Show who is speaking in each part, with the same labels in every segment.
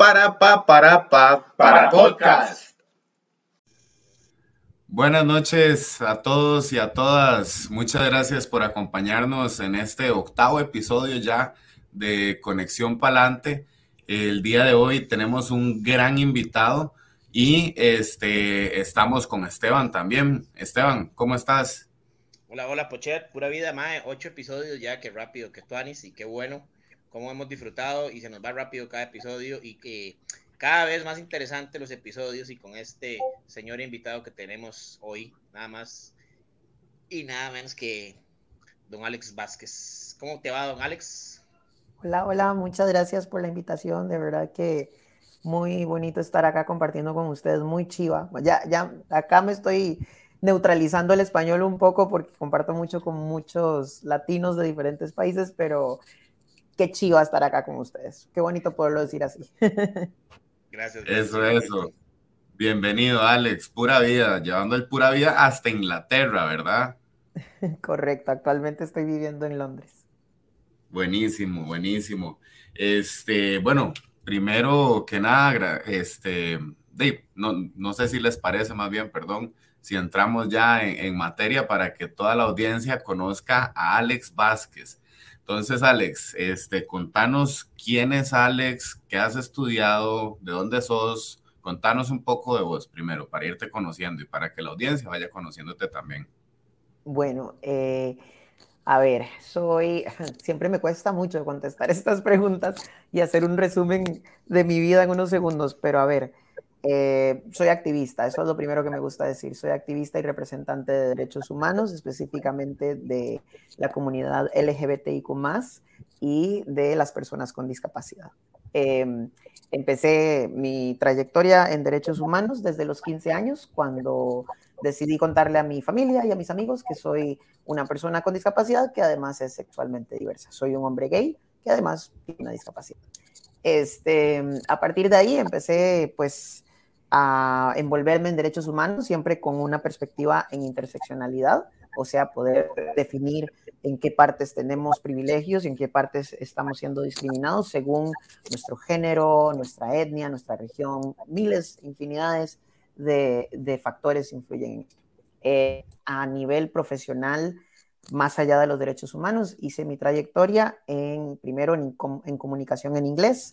Speaker 1: para pa para pa para podcast.
Speaker 2: Buenas noches a todos y a todas. Muchas gracias por acompañarnos en este octavo episodio ya de Conexión Palante. El día de hoy tenemos un gran invitado y este estamos con Esteban también. Esteban, ¿cómo estás?
Speaker 3: Hola, hola, Pochet, pura vida, más ocho episodios ya, qué rápido, qué tuanis y qué bueno, cómo hemos disfrutado y se nos va rápido cada episodio y que cada vez más interesante los episodios y con este señor invitado que tenemos hoy, nada más y nada menos que don Alex Vázquez. ¿Cómo te va, don Alex?
Speaker 4: Hola, hola, muchas gracias por la invitación, de verdad que muy bonito estar acá compartiendo con ustedes, muy chiva. Ya, ya, acá me estoy neutralizando el español un poco porque comparto mucho con muchos latinos de diferentes países, pero qué chiva estar acá con ustedes. Qué bonito poderlo decir así.
Speaker 3: Gracias.
Speaker 2: Eso, eso. Bienvenido, Alex. Pura vida, llevando el pura vida hasta Inglaterra, ¿verdad?
Speaker 4: Correcto, actualmente estoy viviendo en Londres.
Speaker 2: Buenísimo, buenísimo. Este, bueno, primero que nada, este, Dave, no, no sé si les parece más bien, perdón, si entramos ya en, materia para que toda la audiencia conozca a Alex Vázquez. Entonces, Alex, este, contanos quién es Alex, qué has estudiado, de dónde sos, contanos un poco de vos primero para irte conociendo y para que la audiencia vaya conociéndote también.
Speaker 4: Bueno, eh, a ver, soy, siempre me cuesta mucho contestar estas preguntas y hacer un resumen de mi vida en unos segundos, pero a ver, eh, soy activista, eso es lo primero que me gusta decir. Soy activista y representante de derechos humanos, específicamente de la comunidad LGBTIQ y de las personas con discapacidad. Em, empecé mi trayectoria en derechos humanos desde los 15 años, cuando decidí contarle a mi familia y a mis amigos que soy una persona con discapacidad que además es sexualmente diversa. Soy un hombre gay que además tiene una discapacidad. Este, a partir de ahí empecé pues a envolverme en derechos humanos, siempre con una perspectiva en interseccionalidad, o sea, poder definir en qué partes tenemos privilegios y en qué partes estamos siendo discriminados según nuestro género, nuestra etnia, nuestra región, miles, infinidades de, factores influyen. Eh, a nivel profesional, más allá de los derechos humanos, hice mi trayectoria en, primero en comunicación en inglés,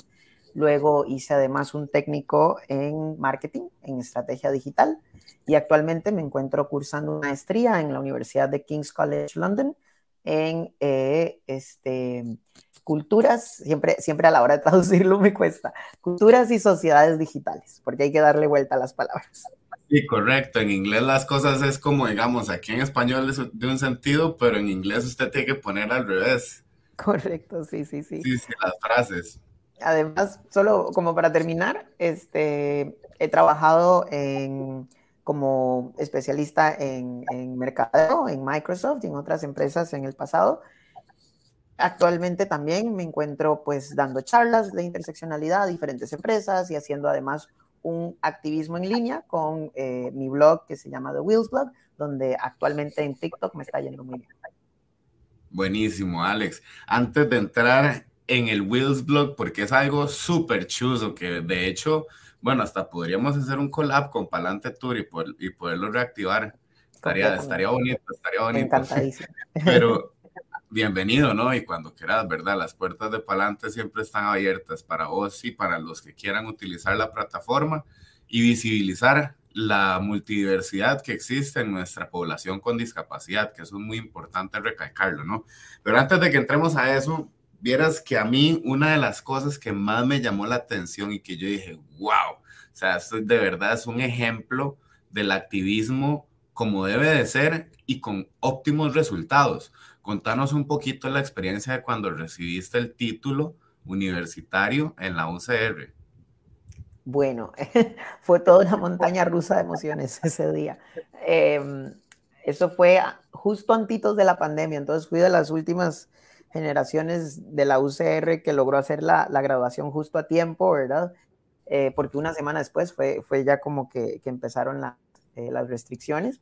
Speaker 4: Luego hice además un técnico en marketing, en estrategia digital, y actualmente me encuentro cursando una maestría en la Universidad de King's College London en eh, este, culturas, siempre, siempre a la hora de traducirlo me cuesta, culturas y sociedades digitales, porque hay que darle vuelta a las palabras.
Speaker 2: Sí, correcto. En inglés las cosas es como, digamos, aquí en español es de un sentido, pero en inglés usted tiene que poner al revés.
Speaker 4: Correcto, sí, sí, sí.
Speaker 2: Sí, sí, las frases.
Speaker 4: Además, solo como para terminar, este, he trabajado en, como especialista en, en mercadeo, en Microsoft y en otras empresas en el pasado. Actualmente también me encuentro pues dando charlas de interseccionalidad a diferentes empresas y haciendo además un activismo en línea con eh, mi blog que se llama The Wheels Blog, donde actualmente en TikTok me está yendo muy bien.
Speaker 2: Buenísimo, Alex. Antes de entrar en el Wheels Blog porque es algo súper chuzo que de hecho, bueno, hasta podríamos hacer un collab con Palante Tour y, y poderlo reactivar. Estaría, estaría bonito, estaría bonito. Pero bienvenido, ¿no? Y cuando quieras, ¿verdad? Las puertas de Palante siempre están abiertas para vos y para los que quieran utilizar la plataforma y visibilizar la multidiversidad que existe en nuestra población con discapacidad, que eso es muy importante recalcarlo, ¿no? Pero antes de que entremos a eso, vieras que a mí una de las cosas que más me llamó la atención y que yo dije, wow, o sea, esto de verdad es un ejemplo del activismo como debe de ser y con óptimos resultados. Contanos un poquito la experiencia de cuando recibiste el título universitario en la UCR.
Speaker 4: Bueno, fue toda una montaña rusa de emociones ese día. Em, eso fue justo antitos de la pandemia, entonces fui de las últimas generaciones de la UCR que logró hacer la, la graduación justo a tiempo, ¿verdad? Eh, porque una semana después fue, fue ya como que, empezaron eh, las restricciones.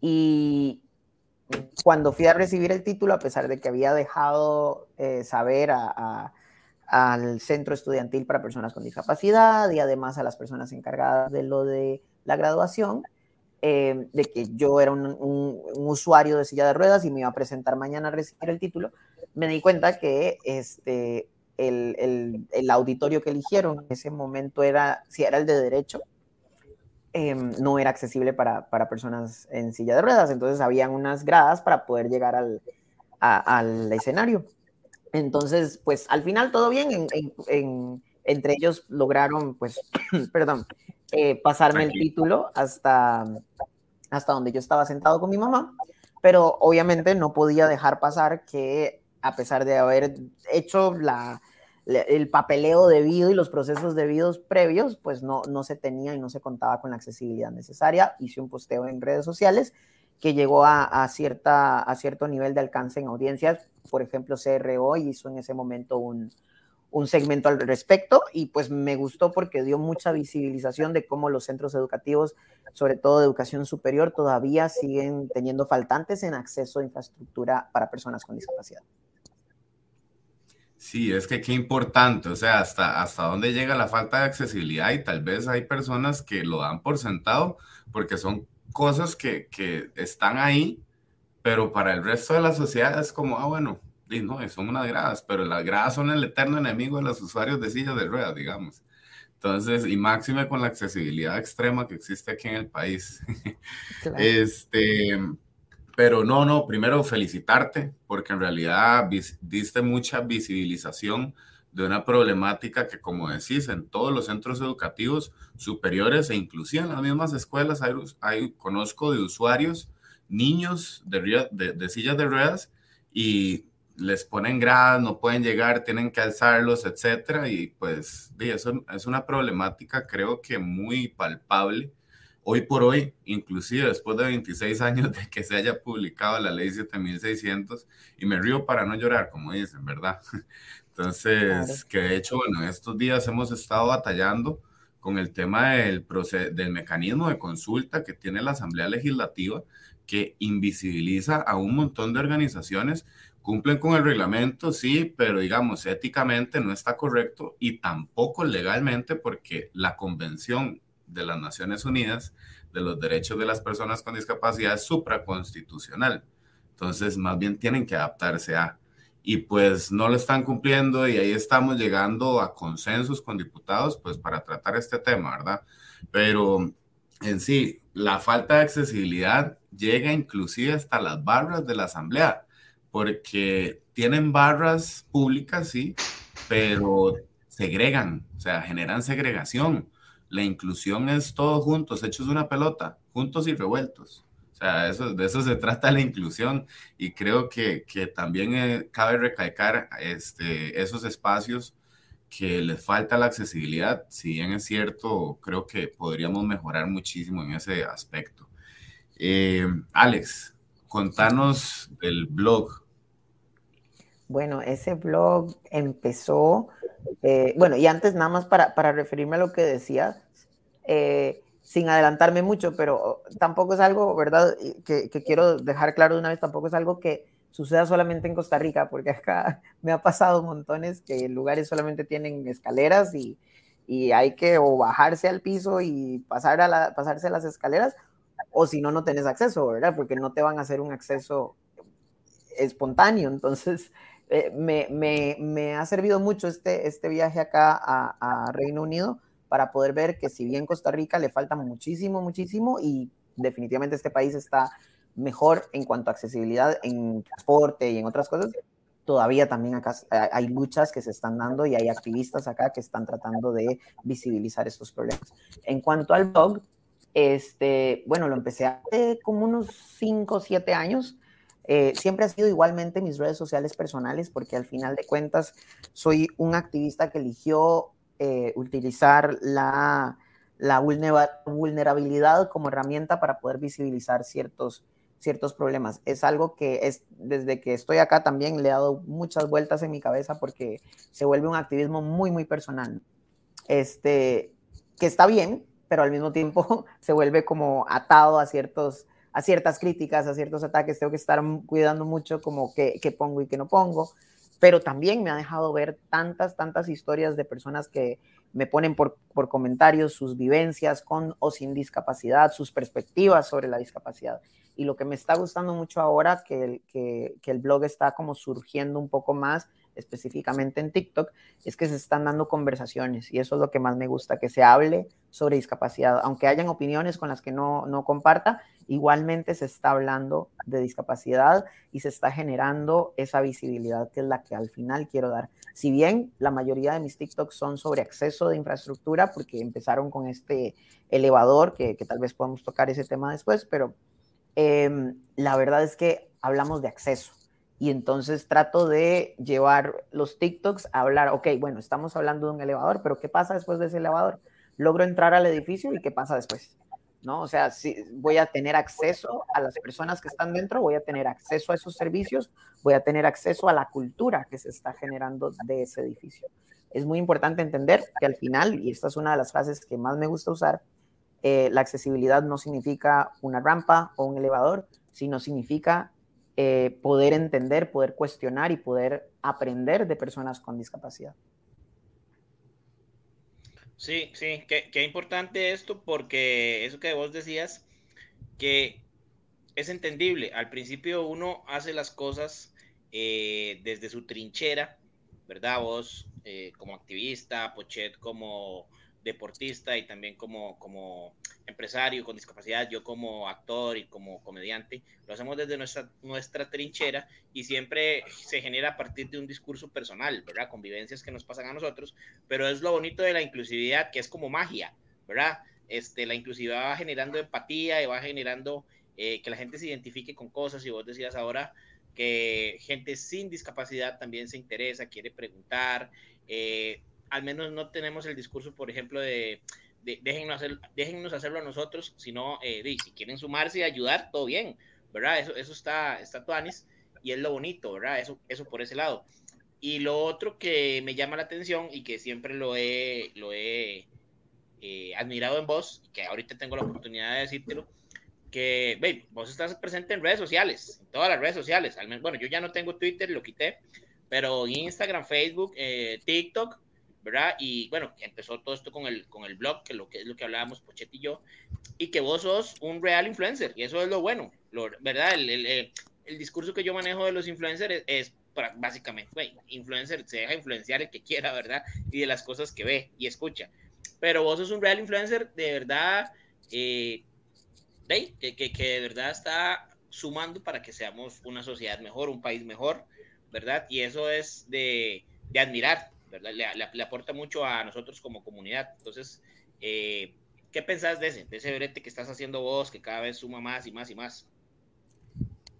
Speaker 4: Y cuando fui a recibir el título, a pesar de que había dejado eh, saber al centro estudiantil para personas con discapacidad y además a las personas encargadas de lo de la graduación, de que yo era un, usuario de silla de ruedas y me iba a presentar mañana a recibir el título, me di cuenta que este, el, el, auditorio que eligieron en ese momento era, si era el de derecho, em, no era accesible para, para, personas en silla de ruedas, entonces habían unas gradas para poder llegar al, al escenario. Entonces, pues al final todo bien, entre ellos lograron, pues, perdón, eh, pasarme el título hasta, hasta donde yo estaba sentado con mi mamá, pero obviamente no podía dejar pasar que a pesar de haber hecho el papeleo debido y los procesos debidos previos, pues no, no se tenía y no se contaba con la accesibilidad necesaria. Hice un posteo en redes sociales que llegó a, cierta, a cierto nivel de alcance en audiencias. Por ejemplo, CRO hizo en ese momento un, segmento al respecto y pues me gustó porque dio mucha visibilización de cómo los centros educativos, sobre todo de educación superior, todavía siguen teniendo faltantes en acceso a infraestructura para personas con discapacidad.
Speaker 2: Sí, es que qué importante, o sea, hasta, hasta dónde llega la falta de accesibilidad y tal vez hay personas que lo dan por sentado porque son cosas que, que, están ahí, pero para el resto de la sociedad es como, ah, bueno, y no, son unas gradas, pero las gradas son el eterno enemigo de los usuarios de sillas de ruedas, digamos. Entonces, y máxime con la accesibilidad extrema que existe aquí en el país. Este, pero no, no, primero felicitarte, porque en realidad diste mucha visibilización de una problemática que, como decís, en todos los centros educativos superiores e inclusive en las mismas escuelas hay, conozco de usuarios, niños de, de, sillas de ruedas y les ponen gradas, no pueden llegar, tienen que alzarlos, etcétera, y pues eso es una problemática creo que muy palpable hoy por hoy, inclusive después de 26 años de que se haya publicado la ley 7600, y me río para no llorar, como dicen, ¿verdad? Entonces, que de hecho, bueno, estos días hemos estado batallando con el tema del, del mecanismo de consulta que tiene la Asamblea Legislativa, que invisibiliza a un montón de organizaciones. Cumplen con el reglamento, sí, pero digamos, éticamente no está correcto y tampoco legalmente porque la Convención de las Naciones Unidas de los Derechos de las Personas con Discapacidad es supraconstitucional. Entonces, más bien tienen que adaptarse a y pues no lo están cumpliendo y ahí estamos llegando a consensos con diputados pues para tratar este tema, ¿verdad? Pero en sí, la falta de accesibilidad llega inclusive hasta las barras de la asamblea, porque tienen barras públicas, sí, pero segregan, o sea, generan segregación. La inclusión es todos juntos, hechos una pelota, juntos y revueltos sea, eso, de eso se trata la inclusión y creo que, que también eh, cabe recalcar este, esos espacios que les falta la accesibilidad. Si bien es cierto, creo que podríamos mejorar muchísimo en ese aspecto. Eh, Alex, contanos del blog.
Speaker 4: Bueno, ese blog empezó, eh, bueno, y antes nada más para, para referirme a lo que decía, eh, sin adelantarme mucho, pero tampoco es algo, ¿verdad? Que, quiero dejar claro de una vez, tampoco es algo que suceda solamente en Costa Rica, porque acá me ha pasado montones que lugares solamente tienen escaleras y, y hay que o bajarse al piso y pasar a la, pasarse las escaleras, o si no, no tenés acceso, ¿verdad? Porque no te van a hacer un acceso espontáneo. Entonces, eh, me, ha servido mucho este, este viaje acá a, a Reino Unido para poder ver que si bien Costa Rica le falta muchísimo, muchísimo y definitivamente este país está mejor en cuanto a accesibilidad en transporte y en otras cosas, todavía también acá hay luchas que se están dando y hay activistas acá que están tratando de visibilizar estos problemas. En cuanto al blog, este, bueno, lo empecé hace como unos 5 o 7 años. Eh, siempre ha sido igualmente mis redes sociales personales porque al final de cuentas soy un activista que eligió eh, utilizar la, la vulnerabilidad como herramienta para poder visibilizar ciertos, ciertos problemas. Es algo que es, desde que estoy acá también le he dado muchas vueltas en mi cabeza porque se vuelve un activismo muy, muy personal. Este, que está bien, pero al mismo tiempo se vuelve como atado a ciertos a ciertas críticas, a ciertos ataques, tengo que estar cuidando mucho como qué, qué pongo y qué no pongo. pero también me ha dejado ver tantas, tantas historias de personas que me ponen por, por comentarios sus vivencias con o sin discapacidad, sus perspectivas sobre la discapacidad. Y lo que me está gustando mucho ahora, que, que, que el blog está como surgiendo un poco más, específicamente en TikTok, es que se están dando conversaciones y eso es lo que más me gusta, que se hable sobre discapacidad. Aunque hayan opiniones con las que no, no comparta, igualmente se está hablando de discapacidad y se está generando esa visibilidad que es la que al final quiero dar. Si bien la mayoría de mis TikToks son sobre acceso de infraestructura, porque empezaron con este elevador, que, que tal vez podamos tocar ese tema después, pero eh, la verdad es que hablamos de acceso y entonces trato de llevar los TikToks a hablar, ok, bueno, estamos hablando de un elevador, pero ¿qué pasa después de ese elevador? Logro entrar al edificio y ¿qué pasa después? ¿No? O sea, si voy a tener acceso a las personas que están dentro, voy a tener acceso a esos servicios, voy a tener acceso a la cultura que se está generando de ese edificio. Es muy importante entender que al final, y esta es una de las frases que más me gusta usar, eh, la accesibilidad no significa una rampa o un elevador, sino significa eh, poder entender, poder cuestionar y poder aprender de personas con discapacidad.
Speaker 3: Sí, sí, qué, importante esto porque eso que vos decías, que es entendible. Al principio uno hace las cosas eh, desde su trinchera, ¿verdad? Vos eh, como activista, Pochet como deportista y también como, como empresario con discapacidad, yo como actor y como comediante, lo hacemos desde nuestra, nuestra trinchera y siempre se genera a partir de un discurso personal, ¿verdad? Convivencias que nos pasan a nosotros, pero es lo bonito de la inclusividad, que es como magia, ¿verdad? Este, la inclusividad va generando empatía y va generando eh, que la gente se identifique con cosas y vos decías ahora que gente sin discapacidad también se interesa, quiere preguntar, eh, al menos no tenemos el discurso, por ejemplo, de, déjennos, hacer, déjennos hacerlo a nosotros, sino eh, si quieren sumarse y ayudar, todo bien, ¿verdad? Eso, eso está, está tuanis y es lo bonito, ¿verdad? Eso, eso por ese lado. Y lo otro que me llama la atención y que siempre lo he, lo he eh, admirado en vos, que ahorita tengo la oportunidad de decírtelo, que, vos estás presente en redes sociales, todas las redes sociales. Al menos, bueno, yo ya no tengo Twitter, lo quité, pero Instagram, Facebook, eh, TikTok, ¿verdad? Y bueno, empezó todo esto con el, con el blog, que, lo que es lo que hablábamos Pochetti y yo, y que vos sos un real influencer, y eso es lo bueno, ¿verdad? El, el, eh, el, discurso que yo manejo de los influencers es, básicamente, güey, influencer se deja influenciar el que quiera, ¿verdad? Y de las cosas que ve y escucha. Pero vos sos un real influencer de verdad, eh, que, que, que de verdad está sumando para que seamos una sociedad mejor, un país mejor, ¿verdad? Y eso es de, de admirar, le, aporta mucho a nosotros como comunidad. Entonces, eh, ¿qué pensás de ese, de ese brete que estás haciendo vos, que cada vez suma más y más y más?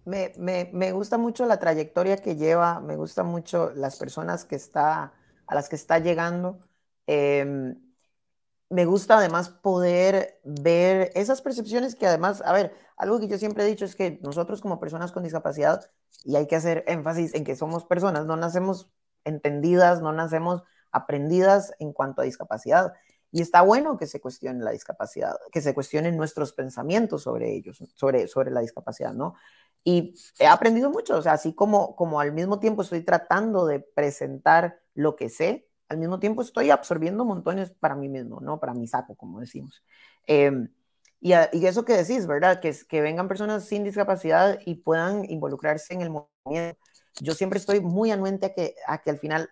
Speaker 4: Me, me, me, gusta mucho la trayectoria que lleva, me gusta mucho las personas que está, a las que está llegando. Eh, me gusta además poder ver esas percepciones que además, a ver, algo que yo siempre he dicho es que nosotros como personas con discapacidad, y hay que hacer énfasis en que somos personas, no nacemos entendidas, no nacemos aprendidas en cuanto a discapacidad. Y está bueno que se cuestione la discapacidad, que se cuestionen nuestros pensamientos sobre ellos, sobre, sobre la discapacidad, ¿no? Y he aprendido mucho, o sea, así como, como al mismo tiempo estoy tratando de presentar lo que sé, al mismo tiempo estoy absorbiendo montones para mí mismo, ¿no? Para mi saco, como decimos. Y, y, eso que decís, ¿verdad? Que, que vengan personas sin discapacidad y puedan involucrarse en el movimiento yo siempre estoy muy anuente a que, a que al final,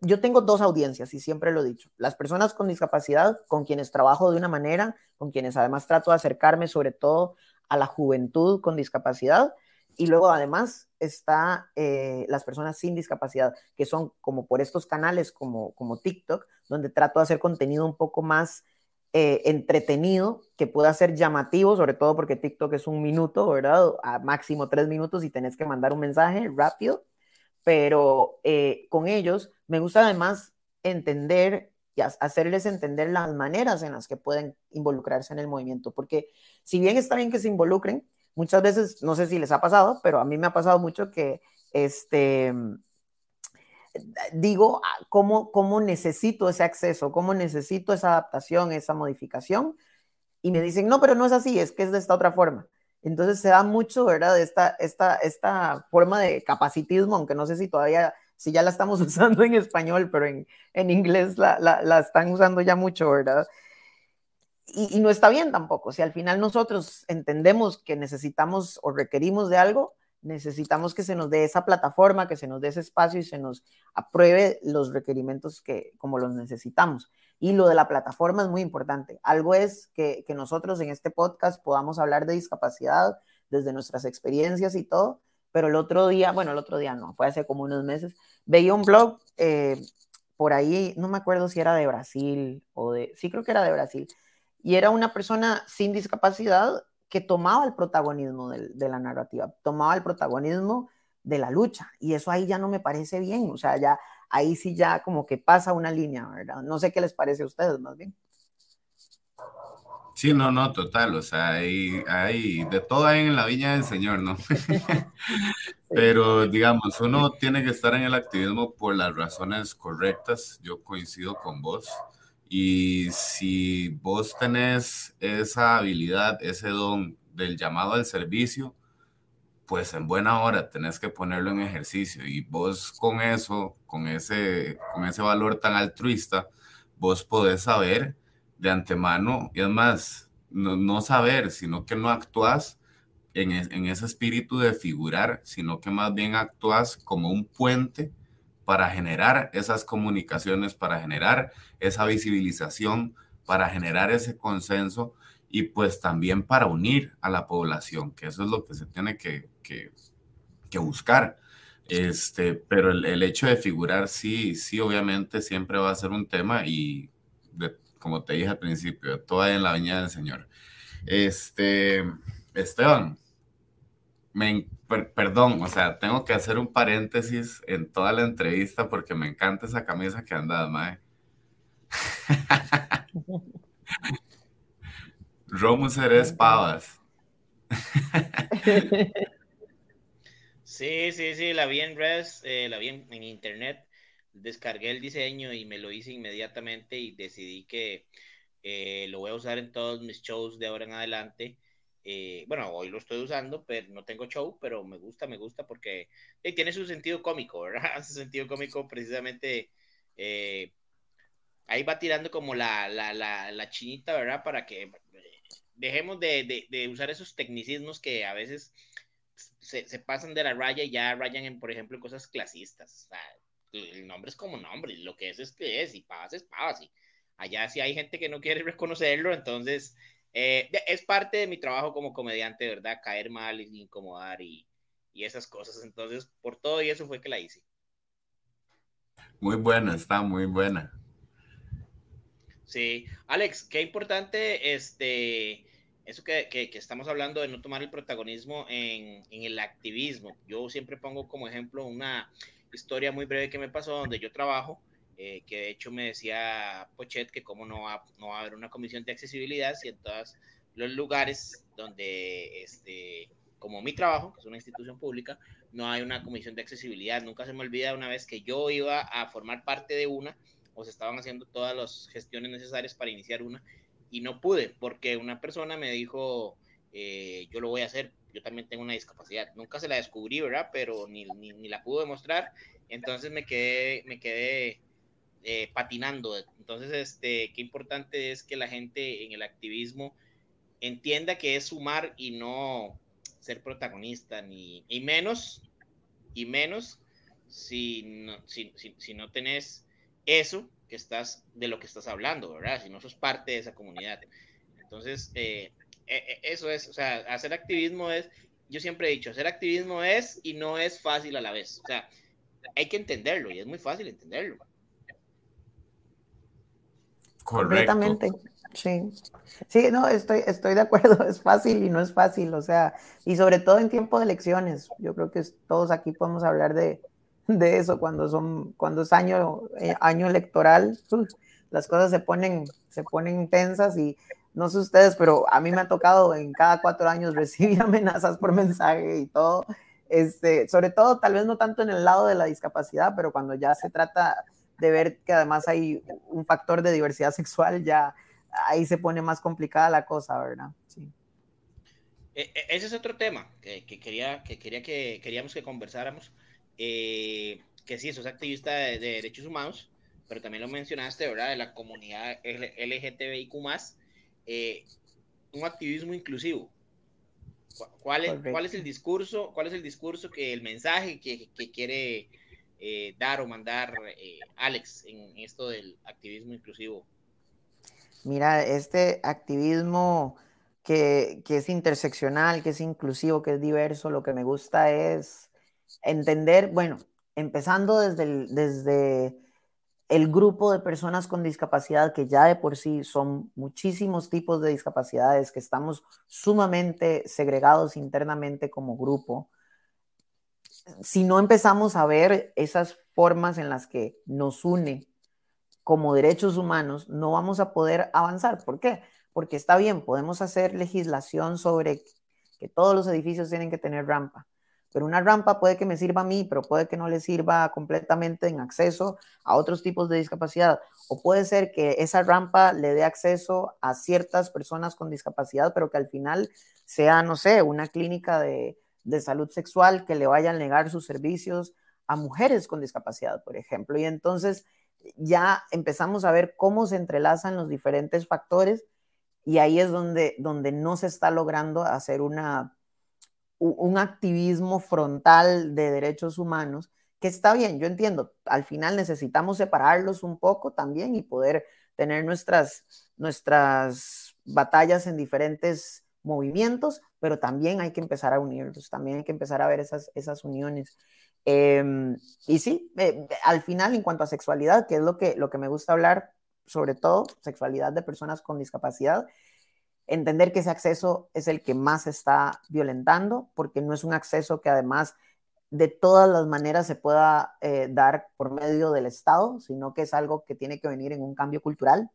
Speaker 4: yo tengo dos audiencias y siempre lo he dicho, las personas con discapacidad, con quienes trabajo de una manera, con quienes además trato de acercarme sobre todo a la juventud con discapacidad, y luego además está eh, las personas sin discapacidad, que son como por estos canales como, como TikTok, donde trato de hacer contenido un poco más eh, entretenido, que pueda ser llamativo, sobre todo porque TikTok es un minuto, ¿verdad? A máximo tres minutos y tenés que mandar un mensaje rápido, pero eh, con ellos me gusta además entender y hacerles entender las maneras en las que pueden involucrarse en el movimiento, porque si bien está bien que se involucren, muchas veces, no sé si les ha pasado, pero a mí me ha pasado mucho que este, digo ah, cómo, cómo necesito ese acceso, cómo necesito esa adaptación, esa modificación, y me dicen, no, pero no es así, es que es de esta otra forma. Entonces se da mucho, ¿verdad? Esta, esta, esta forma de capacitismo, aunque no sé si todavía si ya la estamos usando en español, pero en, en inglés la, la, la, están usando ya mucho, ¿verdad? Y, y, no está bien tampoco. Si al final nosotros entendemos que necesitamos o requerimos de algo, necesitamos que se nos dé esa plataforma, que se nos dé ese espacio y se nos apruebe los requerimientos que como los necesitamos. Y lo de la plataforma es muy importante. Algo es que, que nosotros en este podcast podamos hablar de discapacidad desde nuestras experiencias y todo, pero el otro día, bueno, el otro día no, fue hace como unos meses, veía un blog eh, por ahí, no me acuerdo si era de Brasil o de, sí creo que era de Brasil, y era una persona sin discapacidad que tomaba el protagonismo de, de, la narrativa, tomaba el protagonismo de la lucha, y eso ahí ya no me parece bien, o sea, ya ahí sí ya como que pasa una línea, ¿verdad? No sé qué les parece a ustedes más bien.
Speaker 2: Sí, no, no, total, o sea, hay, hay de todo hay en la viña del Señor, ¿no? Pero digamos, uno tiene que estar en el activismo por las razones correctas, yo coincido con vos, y si vos tenés esa habilidad, ese don del llamado al servicio, pues en buena hora tenés que ponerlo en ejercicio. Y vos con eso, con ese, con ese valor tan altruista, vos podés saber de antemano, y es más, no, no saber, sino que no actúas en, en, ese espíritu de figurar, sino que más bien actúas como un puente para generar esas comunicaciones, para generar esa visibilización, para generar ese consenso y pues también para unir a la población, que eso es lo que se tiene que, que, buscar. Este, pero el, el, hecho de figurar sí, sí, obviamente siempre va a ser un tema y como te dije al principio, toda en la viña del Señor. Este, Esteban, me, per, perdón, o sea, tengo que hacer un paréntesis en toda la entrevista porque me encanta esa camisa que andas, Mae. Romus eres pavas.
Speaker 3: sí, sí, sí, la vi en res, eh, la vi en, en internet descargué el diseño y me lo hice inmediatamente y decidí que eh, lo voy a usar en todos mis shows de ahora en adelante. Eh, bueno, hoy lo estoy usando, pero no tengo show, pero me gusta, me gusta porque eh, tiene su sentido cómico, ¿verdad? Su sentido cómico precisamente eh, ahí va tirando como la, la, la, la, chinita, ¿verdad? Para que dejemos de, de, de usar esos tecnicismos que a veces se, se, pasan de la raya y ya rayan en, por ejemplo, cosas clasistas. O sea, el nombre es como nombre, lo que es es que es, y pavas es pavas, y allá si hay gente que no quiere reconocerlo, entonces eh, es parte de mi trabajo como comediante, ¿verdad? Caer mal y incomodar y, y, esas cosas, entonces por todo y eso fue que la hice.
Speaker 2: Muy buena, está muy buena.
Speaker 3: Sí, Alex, qué importante este, eso que, que, que estamos hablando de no tomar el protagonismo en, en el activismo. Yo siempre pongo como ejemplo una historia muy breve que me pasó donde yo trabajo, eh, que de hecho me decía Pochet que cómo no va, no va a haber una comisión de accesibilidad si en todos los lugares donde, este, como mi trabajo, que es una institución pública, no hay una comisión de accesibilidad. Nunca se me olvida una vez que yo iba a formar parte de una, o se estaban haciendo todas las gestiones necesarias para iniciar una, y no pude, porque una persona me dijo, eh, yo lo voy a hacer, yo también tengo una discapacidad. Nunca se la descubrí, ¿verdad? Pero ni, ni, ni la pude demostrar. Entonces me quedé, me quedé eh, patinando. Entonces, este, qué importante es que la gente en el activismo entienda que es sumar y no ser protagonista, ni y menos, y menos si no, si, si, no tenés eso que estás, de lo que estás hablando, ¿verdad? Si no sos parte de esa comunidad. Entonces, eh, eso es, o sea, hacer activismo es, yo siempre he dicho, hacer activismo es y no es fácil a la vez. O sea, hay que entenderlo y es muy fácil entenderlo.
Speaker 4: Correctamente. Sí. Sí, no, estoy, estoy de acuerdo, es fácil y no es fácil, o sea, y sobre todo en tiempo de elecciones, yo creo que todos aquí podemos hablar de, de eso cuando son, cuando es año, eh, año electoral, uf, las cosas se ponen, se ponen intensas y no sé ustedes, pero a mí me ha tocado en cada cuatro años recibir amenazas por mensaje y todo. Este, sobre todo, tal vez no tanto en el lado de la discapacidad, pero cuando ya se trata de ver que además hay un factor de diversidad sexual, ya ahí se pone más complicada la cosa, ¿verdad? Sí.
Speaker 3: Ese es otro tema que, que quería, que quería que queríamos que conversáramos. Eh, que sí, sos activista de, derechos humanos, pero también lo mencionaste, ¿verdad? De la comunidad LGTBIQ+, eh, un activismo inclusivo. ¿Cuál es, ¿Cuál es, el discurso? ¿Cuál es el discurso que el mensaje que, que quiere eh, dar o mandar eh, Alex en esto del activismo inclusivo?
Speaker 4: Mira, este activismo que, que, es interseccional, que es inclusivo, que es diverso, lo que me gusta es entender, bueno, empezando desde el, desde el grupo de personas con discapacidad, que ya de por sí son muchísimos tipos de discapacidades, que estamos sumamente segregados internamente como grupo, si no empezamos a ver esas formas en las que nos une como derechos humanos, no vamos a poder avanzar. ¿Por qué? Porque está bien, podemos hacer legislación sobre que todos los edificios tienen que tener rampa, pero una rampa puede que me sirva a mí, pero puede que no le sirva completamente en acceso a otros tipos de discapacidad. O puede ser que esa rampa le dé acceso a ciertas personas con discapacidad, pero que al final sea, no sé, una clínica de, de salud sexual que le vayan a negar sus servicios a mujeres con discapacidad, por ejemplo. Y entonces ya empezamos a ver cómo se entrelazan los diferentes factores y ahí es donde, donde no se está logrando hacer una un activismo frontal de derechos humanos, que está bien, yo entiendo, al final necesitamos separarlos un poco también y poder tener nuestras, nuestras batallas en diferentes movimientos, pero también hay que empezar a unirlos, también hay que empezar a ver esas, esas uniones. Em, y sí, eh, al final, en cuanto a sexualidad, que es lo que, lo que me gusta hablar, sobre todo, sexualidad de personas con discapacidad, entender que ese acceso es el que más está violentando, porque no es un acceso que además de todas las maneras se pueda eh, dar por medio del Estado, sino que es algo que tiene que venir en un cambio cultural,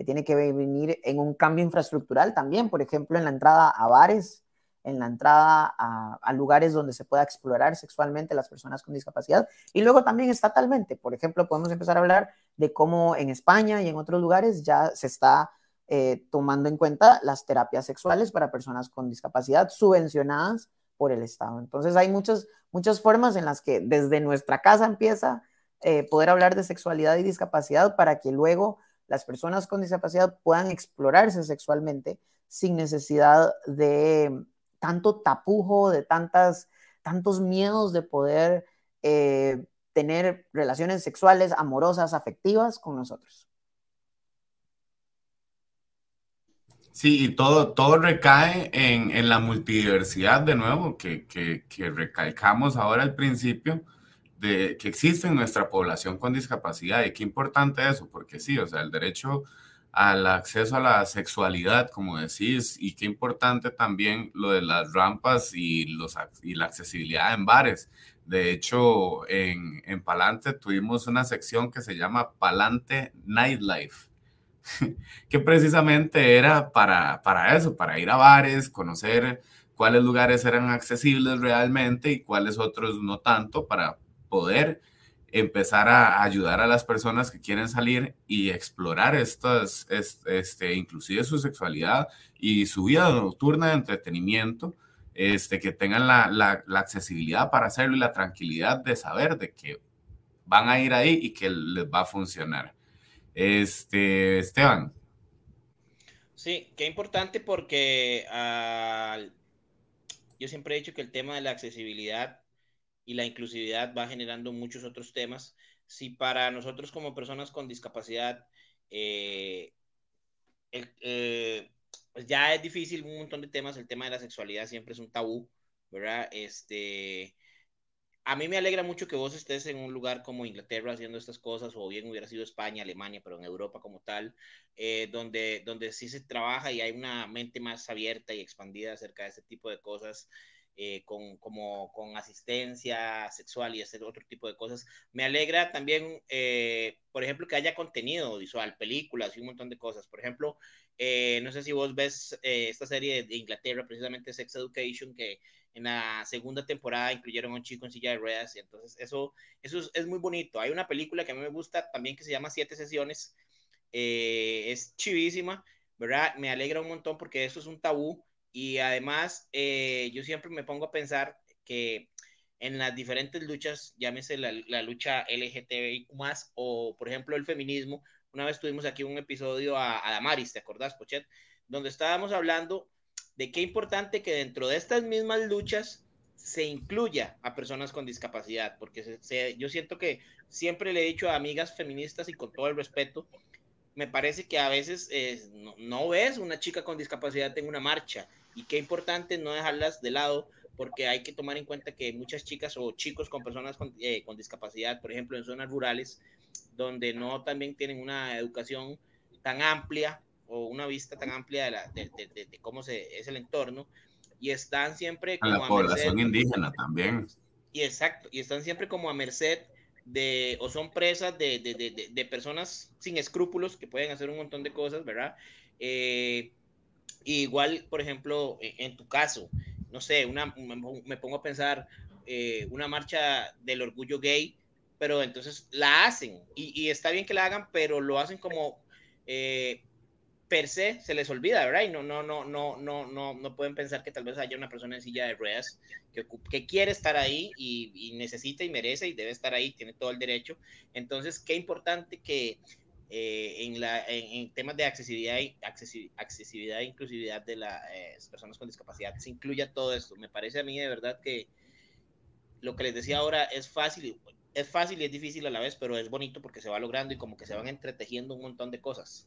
Speaker 4: que tiene que venir en un cambio infraestructural también, por ejemplo, en la entrada a bares, en la entrada a, lugares donde se pueda explorar sexualmente las personas con discapacidad y luego también estatalmente. Por ejemplo, podemos empezar a hablar de cómo en España y en otros lugares ya se está eh, tomando en cuenta las terapias sexuales para personas con discapacidad subvencionadas por el Estado. Entonces hay muchas, muchas formas en las que desde nuestra casa empieza eh, poder hablar de sexualidad y discapacidad para que luego las personas con discapacidad puedan explorarse sexualmente sin necesidad de tanto tapujo, de tantas, tantos miedos de poder eh, tener relaciones sexuales, amorosas, afectivas con nosotros.
Speaker 2: Sí, y todo, todo recae en, en la multidiversidad de nuevo, que, que, que, recalcamos ahora al principio, de que existe en nuestra población con discapacidad. Y qué importante eso, porque sí, o sea, el derecho al acceso a la sexualidad, como decís, y qué importante también lo de las rampas y, los, y la accesibilidad en bares. De hecho, en, en Palante tuvimos una sección que se llama Palante Nightlife que precisamente era para, para eso, para ir a bares, conocer cuáles lugares eran accesibles realmente y cuáles otros no tanto, para poder empezar a ayudar a las personas que quieren salir y explorar estas, este, inclusive su sexualidad y su vida nocturna de entretenimiento, este, que tengan la, la, la accesibilidad para hacerlo y la tranquilidad de saber de que van a ir ahí y que les va a funcionar. Este, Esteban.
Speaker 3: Sí, qué importante porque uh, yo siempre he dicho que el tema de la accesibilidad y la inclusividad va generando muchos otros temas. Si para nosotros como personas con discapacidad eh, eh, pues ya es difícil un montón de temas, el tema de la sexualidad siempre es un tabú, ¿verdad? Este, a mí me alegra mucho que vos estés en un lugar como Inglaterra haciendo estas cosas, o bien hubiera sido España, Alemania, pero en Europa como tal, eh, donde, donde sí se trabaja y hay una mente más abierta y expandida acerca de este tipo de cosas. Eh, con, como, con asistencia sexual y hacer otro tipo de cosas. Me alegra también, eh, por ejemplo, que haya contenido visual, películas y un montón de cosas. Por ejemplo, no sé si vos ves esta serie de Inglaterra, precisamente Sex Education, que en la segunda temporada incluyeron a un chico en silla de ruedas, y entonces eso, eso es, muy bonito. Hay una película que a mí me gusta también que se llama Siete Sesiones, eh, es chivísima, ¿verdad? Me alegra un montón porque eso es un tabú y además eh, yo siempre me pongo a pensar que en las diferentes luchas, llámese la, la lucha LGTBI más o, por ejemplo, el feminismo. Una vez tuvimos aquí un episodio a, Damaris, ¿te acordás, Pochet? Donde estábamos hablando de qué importante que dentro de estas mismas luchas se incluya a personas con discapacidad, porque yo siento que siempre le he dicho a amigas feministas y con todo el respeto, me parece que a veces eh, no, no, ves una chica con discapacidad en una marcha y qué importante no dejarlas de lado porque hay que tomar en cuenta que muchas chicas o chicos con personas con, eh, con discapacidad, por ejemplo, en zonas rurales, donde no también tienen una educación tan amplia o una vista tan amplia de, la, de, de, de cómo se, es el entorno, y están siempre
Speaker 2: como a la a población merced, indígena también.
Speaker 3: Y exacto, y están siempre como a merced de, o son presas de, de, de, de, personas sin escrúpulos que pueden hacer un montón de cosas, ¿verdad? Eh, igual, por ejemplo, e, en tu caso, no sé, una, me pongo a pensar eh, una marcha del orgullo gay, pero entonces la hacen y, está bien que la hagan, pero lo hacen como eh, per se se les olvida, ¿verdad? Y no, no, no, no, no, no, no pueden pensar que tal vez haya una persona en silla de ruedas que, que quiere estar ahí y, y, necesita y merece y debe estar ahí, tiene todo el derecho. Entonces, qué importante que eh, en, la, temas de accesibilidad, accesibilidad, accesibilidad e inclusividad de las eh, personas con discapacidad se incluya todo esto. Me parece a mí de verdad que lo que les decía ahora es fácil, es fácil y es difícil a la vez, pero es bonito porque se va logrando y como que se van entretejiendo un montón de cosas.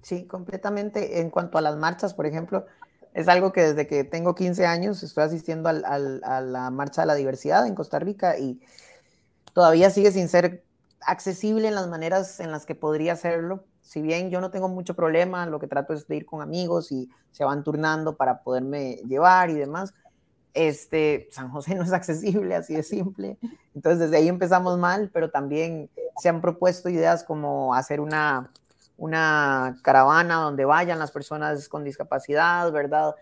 Speaker 4: Sí, completamente. En cuanto a las marchas, por ejemplo, es algo que desde que tengo 15 años estoy asistiendo al, al, a la Marcha de la Diversidad en Costa Rica y todavía sigue sin ser accesible en las maneras en las que podría hacerlo. Si bien yo no tengo mucho problema, lo que trato es de ir con amigos y se van turnando para poderme llevar y demás. Este, San José no es accesible, así de simple. Entonces, desde ahí empezamos mal, pero también se han propuesto ideas como hacer una, una caravana donde vayan las personas con discapacidad, ¿verdad?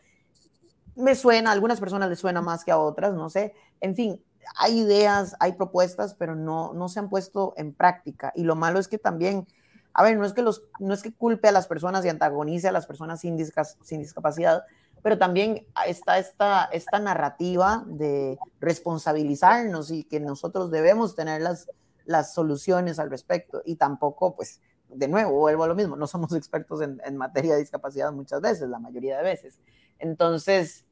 Speaker 4: Me suena, a algunas personas les suena más que a otras, no sé. En fin, hay ideas, hay propuestas, pero no, no se han puesto en práctica. Y lo malo es que también, a ver, no es que, los, no es que culpe a las personas y antagonice a las personas sin, disca, sin discapacidad, pero también está esta, esta narrativa de responsabilizarnos y que nosotros debemos tener las, las soluciones al respecto. Y tampoco, pues, de nuevo, vuelvo a lo mismo, no somos expertos en, en, materia de discapacidad muchas veces, la mayoría de veces. Entonces,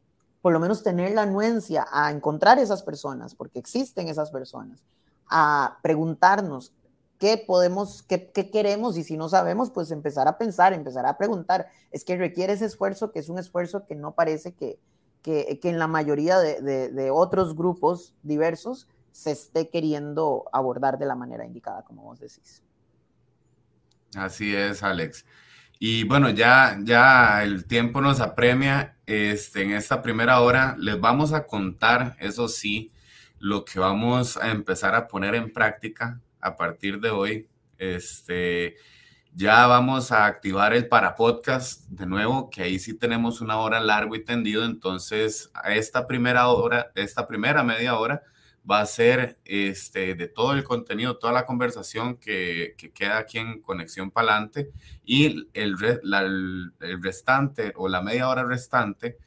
Speaker 4: por lo menos tener la anuencia a encontrar esas personas, porque existen esas personas, a preguntarnos qué podemos, qué, qué queremos y si no sabemos, pues empezar a pensar, empezar a preguntar. Es que requiere ese esfuerzo, que es un esfuerzo que no parece que, que, que en la mayoría de, de, de otros grupos diversos se esté queriendo abordar de la manera indicada, como vos decís.
Speaker 2: Así es, Alex. Y bueno, ya, ya el tiempo nos apremia. Este, en esta primera hora les vamos a contar, eso sí, lo que vamos a empezar a poner en práctica a partir de hoy. Este, ya vamos a activar el para podcast de nuevo, que ahí sí tenemos una hora largo y tendido. Entonces, a esta primera hora, esta primera media hora, va a ser este, de todo el contenido, toda la conversación que, que queda aquí en Conexión Palante y el, el, restante o la media hora restante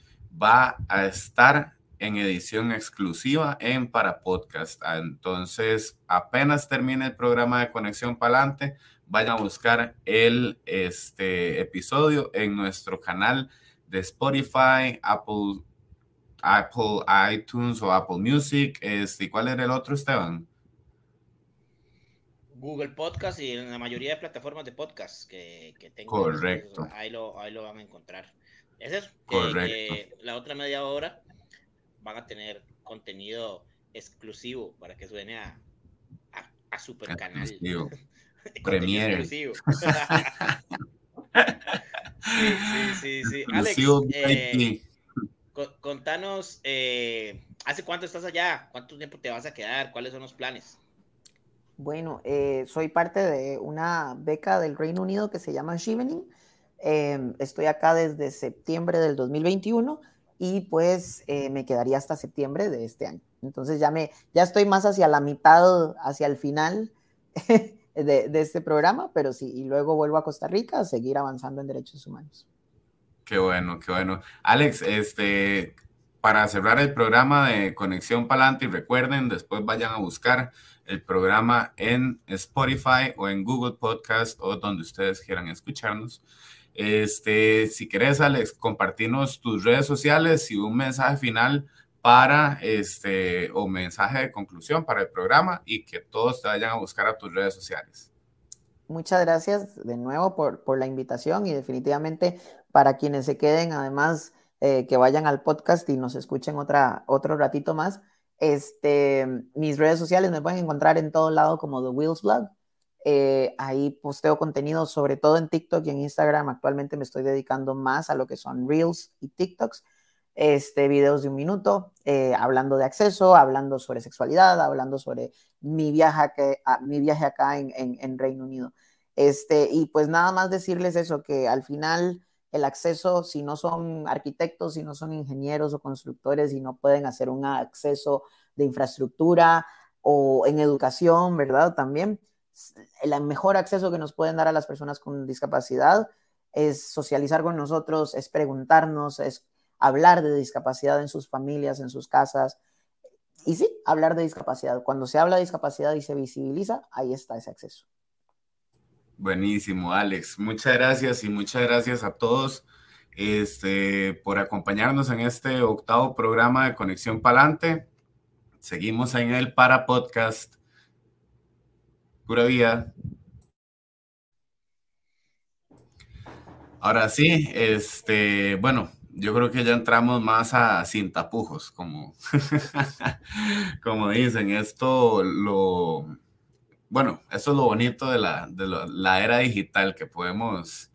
Speaker 2: va a estar en edición exclusiva en para podcast. Entonces, apenas termine el programa de Conexión Palante, vayan a buscar el este, episodio en nuestro canal de Spotify, Apple Apple iTunes o Apple Music. Este, ¿Y cuál era el otro, Esteban?
Speaker 3: Google Podcast y en la mayoría de plataformas de podcast que, que tengo.
Speaker 2: Correcto.
Speaker 3: Pues, ahí, lo, ahí lo van a encontrar. Es eso. Correcto. Que, que la otra media hora van a tener contenido exclusivo para que suene a, a, a super canal.
Speaker 2: Premiere.
Speaker 3: sí, sí, sí, sí. Alex, eh, contanos, eh, ¿hace cuánto estás allá? ¿Cuánto tiempo te vas a quedar? ¿Cuáles son los planes?
Speaker 4: Bueno, eh, soy parte de una beca del Reino Unido que se llama Chevening. Eh, estoy acá desde septiembre del 2021 y pues eh, me quedaría hasta septiembre de este año. Entonces ya, me, ya estoy más hacia la mitad, hacia el final de este programa, pero sí, y luego vuelvo a Costa Rica a seguir avanzando en derechos humanos.
Speaker 2: Qué bueno, qué bueno. Alex, este, para cerrar el programa de Conexión Palante, y recuerden, después vayan a buscar el programa en Spotify o en Google Podcast o donde ustedes quieran escucharnos. Este, si querés, Alex, compartirnos tus redes sociales y un mensaje final para este o mensaje de conclusión para el programa y que todos te vayan a buscar a tus redes sociales.
Speaker 4: Muchas gracias de nuevo por, por la invitación y definitivamente para quienes se queden, además eh, que vayan al podcast y nos escuchen otra, otro ratito más. Este, mis redes sociales me pueden encontrar en todo lado como The Wheels Blog. Eh, ahí posteo contenido sobre todo en TikTok y en Instagram. Actualmente me estoy dedicando más a lo que son Reels y TikToks este, videos de un minuto, eh, hablando de acceso, hablando sobre sexualidad, hablando sobre mi viaje, que, ah, mi viaje acá en, en, Reino Unido. Este, y pues nada más decirles eso, que al final el acceso, si no son arquitectos, si no son ingenieros o constructores y no pueden hacer un acceso de infraestructura o en educación, ¿verdad? También el mejor acceso que nos pueden dar a las personas con discapacidad es socializar con nosotros, es preguntarnos, es hablar de discapacidad en sus familias, en sus casas. Y sí, hablar de discapacidad. Cuando se habla de discapacidad y se visibiliza, ahí está ese acceso.
Speaker 2: Buenísimo, Alex. Muchas gracias y muchas gracias a todos este, por acompañarnos en este octavo programa de Conexión Palante. Seguimos en el Para Podcast. Pura vida. Ahora sí, este, bueno, yo creo que ya entramos más a sin tapujos, como, como dicen. Esto lo, bueno, esto es lo bonito de, la, de la era digital, que podemos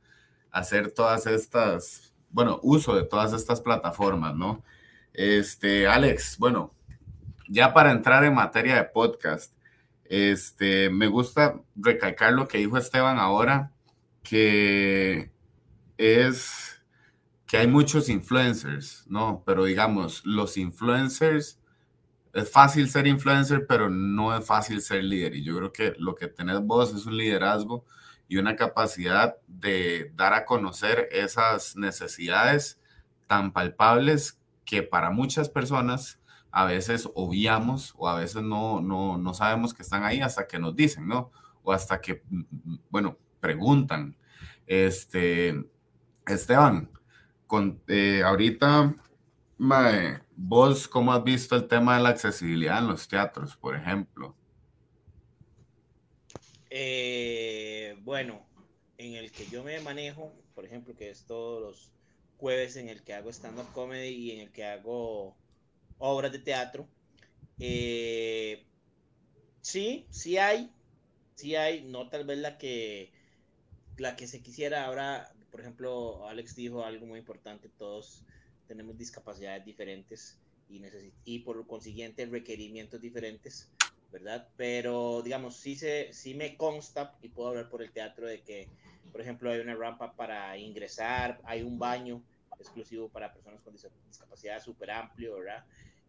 Speaker 2: hacer todas estas, bueno, uso de todas estas plataformas, ¿no? Este, Alex, bueno, ya para entrar en materia de podcast, este, me gusta recalcar lo que dijo Esteban ahora, que es que hay muchos influencers, ¿no? Pero digamos, los influencers, es fácil ser influencer, pero no es fácil ser líder. Y yo creo que lo que tenés vos es un liderazgo y una capacidad de dar a conocer esas necesidades tan palpables que para muchas personas a veces obviamos o a veces no, no, no sabemos que están ahí hasta que nos dicen, ¿no? O hasta que, bueno, preguntan. Este, Esteban, con, eh, ahorita, vos, ¿cómo has visto el tema de la accesibilidad en los teatros, por ejemplo?
Speaker 3: Eh, bueno, en el que yo me manejo, por ejemplo, que es todos los jueves en el que hago stand-up comedy y en el que hago obras de teatro, eh, sí, sí hay, sí hay, no tal vez la que la que se quisiera ahora por ejemplo, Alex dijo algo muy importante, todos tenemos discapacidades diferentes y, y por consiguiente requerimientos diferentes, ¿verdad? Pero, digamos, sí, se, sí me consta, y puedo hablar por el teatro, de que, por ejemplo, hay una rampa para ingresar, hay un baño exclusivo para personas con discapacidad súper amplio, ¿verdad?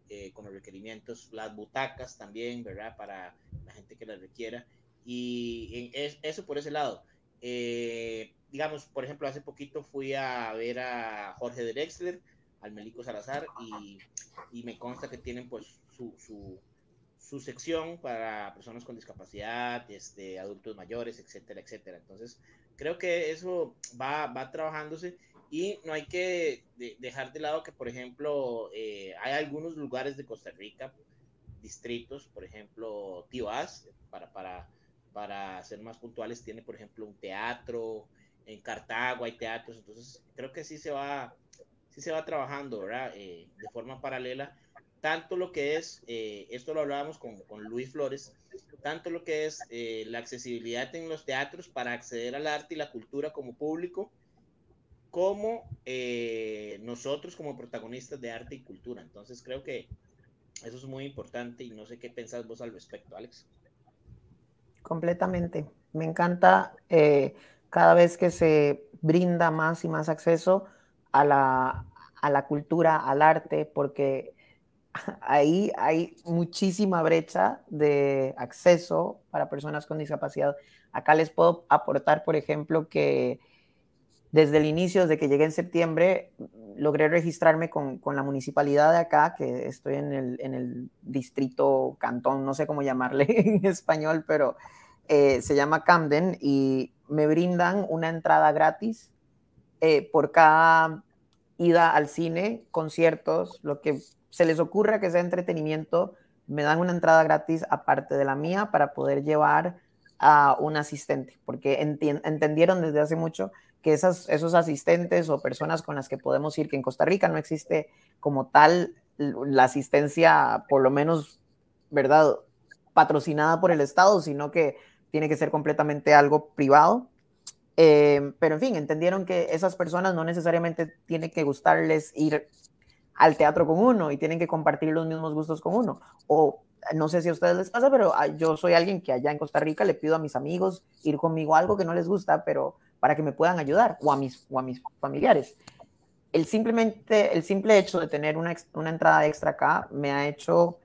Speaker 3: Eh, con los requerimientos, las butacas también, ¿verdad? Para la gente que las requiera. Y es, eso por ese lado. Eh, digamos, por ejemplo, hace poquito fui a ver a Jorge Drexler, al Melico Salazar, y, y me consta que tienen pues su, su, sección para personas con discapacidad, este, adultos mayores, etcétera, etcétera. Entonces, creo que eso va, va trabajándose y no hay que dejar de lado que, por ejemplo, eh, hay algunos lugares de Costa Rica, distritos, por ejemplo, Tío para, para, para ser más puntuales, tiene, por ejemplo, un teatro, en Cartago hay teatros, entonces creo que sí se va, sí se va trabajando, ¿verdad? Eh, de forma paralela, tanto lo que es, eh, esto lo hablábamos con, con, Luis Flores, tanto lo que es eh, la accesibilidad en los teatros para acceder al arte y la cultura como público, como nosotros como protagonistas de arte y cultura. Entonces creo que eso es muy importante y no sé qué pensás vos al respecto, Alex.
Speaker 4: Completamente. Me encanta cada vez que se brinda más y más acceso a la, a la cultura, al arte, porque ahí hay muchísima brecha de acceso para personas con discapacidad. Acá les puedo aportar, por ejemplo, que desde el inicio, desde que llegué en septiembre, logré registrarme con, con la municipalidad de acá, que estoy en el, en el, distrito cantón, no sé cómo llamarle en español, pero eh, se llama Camden y me brindan una entrada gratis eh, por cada ida al cine, conciertos, lo que se les ocurra que sea entretenimiento, me dan una entrada gratis aparte de la mía para poder llevar a un asistente, porque entendieron desde hace mucho que esos asistentes o personas con las que podemos ir, que en Costa Rica no existe como tal la asistencia, por lo menos, ¿verdad? Patrocinada por el Estado, sino que tiene que ser completamente algo privado. Eh, pero en fin, entendieron que esas personas no necesariamente tiene que gustarles ir al teatro con uno y tienen que compartir los mismos gustos con uno. O no sé si a ustedes les pasa, pero ah, yo soy alguien que allá en Costa Rica le pido a mis amigos ir conmigo a algo que no les gusta, pero para que me puedan ayudar o a mis, o a mis familiares. El, simplemente, el simple hecho de tener una, una entrada extra acá me ha hecho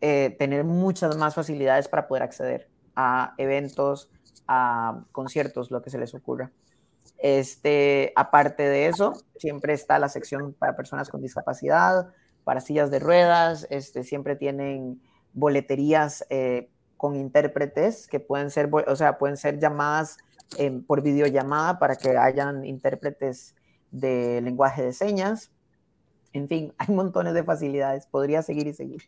Speaker 4: eh, tener muchas más facilidades para poder acceder a eventos, a conciertos, lo que se les ocurra. Este, aparte de eso, siempre está la sección para personas con discapacidad, para sillas de ruedas, este, siempre tienen boleterías eh, con intérpretes que pueden ser, o sea, pueden ser llamadas eh, por videollamada para que hayan intérpretes de lenguaje de señas. En fin, hay montones de facilidades. Podría seguir y seguir.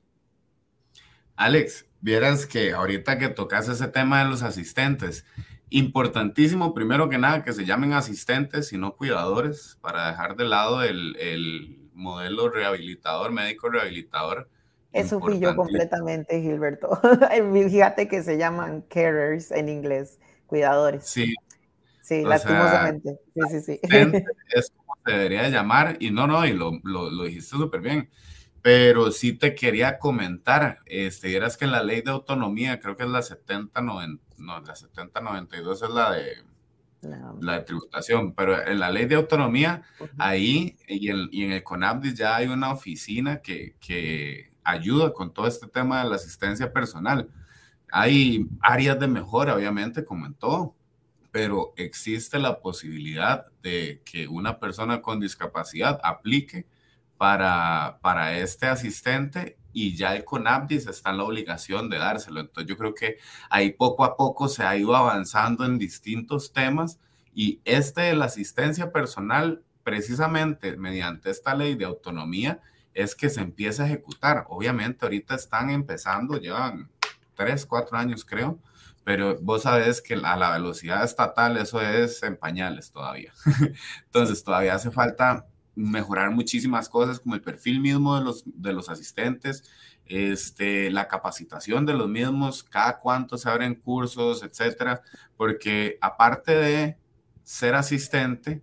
Speaker 2: Alex, vieras que ahorita que tocas ese tema de los asistentes, importantísimo, primero que nada, que se llamen asistentes y no cuidadores, para dejar de lado el, el modelo rehabilitador, médico rehabilitador.
Speaker 4: Eso fui yo completamente, Gilberto. Fíjate que se llaman carers en inglés, cuidadores.
Speaker 2: Sí.
Speaker 4: Sí, lastimosamente. sí, sí, sí.
Speaker 2: Es como se debería llamar, y no, no, y lo, lo, lo dijiste súper bien pero sí te quería comentar, este, eras que en la ley de autonomía, creo que es la 70, no, la 70 92 es la de, la de tributación, pero en la ley de autonomía, ahí y en, y en, el CONAPDIS ya hay una oficina que, que ayuda con todo este tema de la asistencia personal. Hay áreas de mejora, obviamente, como en todo, pero existe la posibilidad de que una persona con discapacidad aplique para, para este asistente y ya el CONAPDIS está en la obligación de dárselo. Entonces yo creo que ahí poco a poco se ha ido avanzando en distintos temas y este de la asistencia personal, precisamente mediante esta ley de autonomía, es que se empieza a ejecutar. Obviamente ahorita están empezando, llevan tres, cuatro años creo, pero vos sabés que a la velocidad estatal eso es en pañales todavía. Entonces todavía hace falta mejorar muchísimas cosas como el perfil mismo de los, de los asistentes, este, la capacitación de los mismos, cada cuánto se abren cursos, etcétera, porque aparte de ser asistente,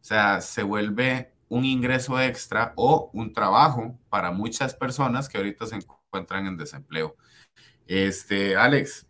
Speaker 2: o sea, se vuelve un ingreso extra o un trabajo para muchas personas que ahorita se encuentran en desempleo. Este, Alex,